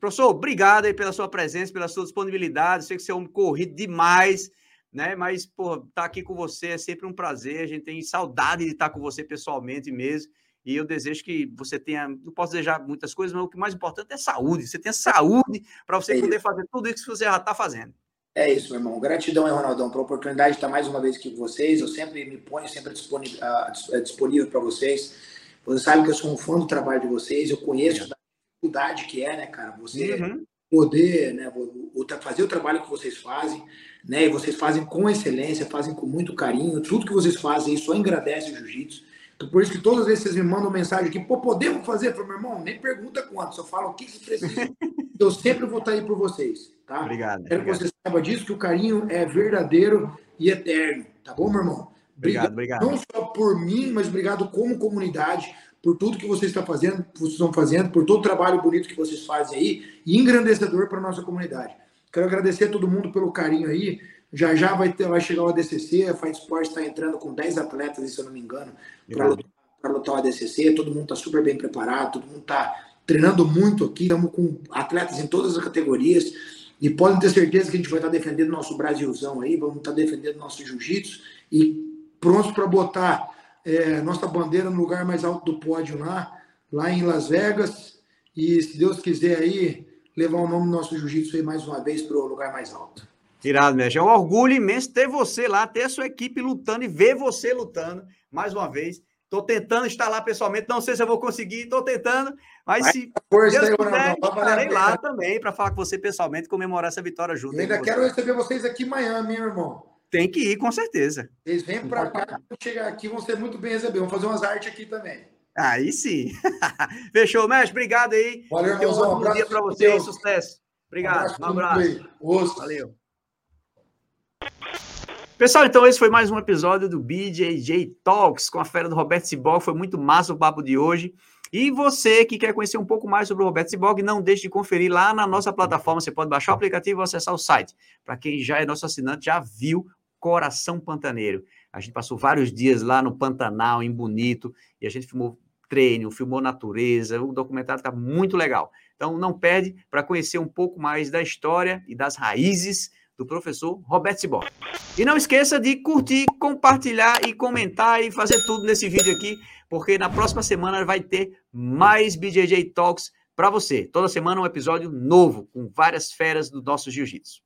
Professor, obrigado aí pela sua presença, pela sua disponibilidade. Sei que você é um corrido demais né? Mas, pô, estar tá aqui com você é sempre um prazer. A gente tem saudade de estar com você pessoalmente mesmo. E eu desejo que você tenha, não posso desejar muitas coisas, mas o que mais importante é saúde. Você tenha saúde para você é poder fazer tudo isso que você já está fazendo. É isso, meu irmão. Gratidão, Ronaldão, pela oportunidade de estar mais uma vez aqui com vocês. Eu sempre me ponho sempre disponível, disponível para vocês. Você sabe que eu sou um fã do trabalho de vocês. Eu conheço a dificuldade que é, né, cara? Você uhum. poder né, fazer o trabalho que vocês fazem né? E vocês fazem com excelência, fazem com muito carinho. Tudo que vocês fazem só engrandece o jiu-jitsu. Então, por isso que todas as vezes vocês me mandam mensagem aqui, pô, podemos fazer? Eu falo, meu irmão, nem pergunta quanto, só fala o que vocês precisam. eu sempre vou estar aí por vocês, tá? Obrigado. Quero obrigado. que você saiba disso, que o carinho é verdadeiro e eterno, tá bom, meu irmão? Obrigado, obrigado. Não só por mim, mas obrigado como comunidade, por tudo que vocês estão fazendo, vocês estão fazendo, por todo o trabalho bonito que vocês fazem aí e engrandecedor para a nossa comunidade. Quero agradecer a todo mundo pelo carinho aí. Já já vai, ter, vai chegar o ADCC, a Fight Sports está entrando com 10 atletas, se eu não me engano, para lutar, lutar o ADCC. Todo mundo está super bem preparado, todo mundo está treinando muito aqui. Estamos com atletas em todas as categorias. E podem ter certeza que a gente vai estar tá defendendo nosso Brasilzão aí, vamos estar tá defendendo nosso jiu-jitsu e prontos para botar é, nossa bandeira no lugar mais alto do pódio lá, lá em Las Vegas. E se Deus quiser aí, levar o nome do nosso jiu-jitsu aí mais uma vez para o lugar mais alto. Tirado, mestre. É um orgulho imenso ter você lá, ter a sua equipe lutando e ver você lutando mais uma vez. Estou tentando estar lá pessoalmente, não sei se eu vou conseguir, estou tentando, mas se força Deus quiser, estarei lá também para falar com você pessoalmente, comemorar essa vitória junto. Eu ainda quero receber vocês aqui em Miami, meu irmão. Tem que ir, com certeza. Vocês vêm para cá, chegar aqui, vão ser muito bem recebidos. Vamos fazer umas artes aqui também. Aí sim. Fechou, mestre. Obrigado aí. Valeu, irmãozão. Um bom dia para você. Sucesso. Obrigado. Um abraço. Um abraço. Valeu. Pessoal, então esse foi mais um episódio do BJJ Talks com a fera do Roberto Cibol. Foi muito massa o papo de hoje. E você que quer conhecer um pouco mais sobre o Roberto Cibog, não deixe de conferir lá na nossa plataforma. Você pode baixar o aplicativo ou acessar o site. Para quem já é nosso assinante, já viu Coração Pantaneiro. A gente passou vários dias lá no Pantanal, em Bonito, e a gente filmou treino, filmou natureza. O documentário está muito legal. Então, não perde para conhecer um pouco mais da história e das raízes do professor Roberto Cibó. E não esqueça de curtir, compartilhar e comentar e fazer tudo nesse vídeo aqui, porque na próxima semana vai ter mais BJJ Talks para você. Toda semana um episódio novo com várias feras do nosso jiu-jitsu.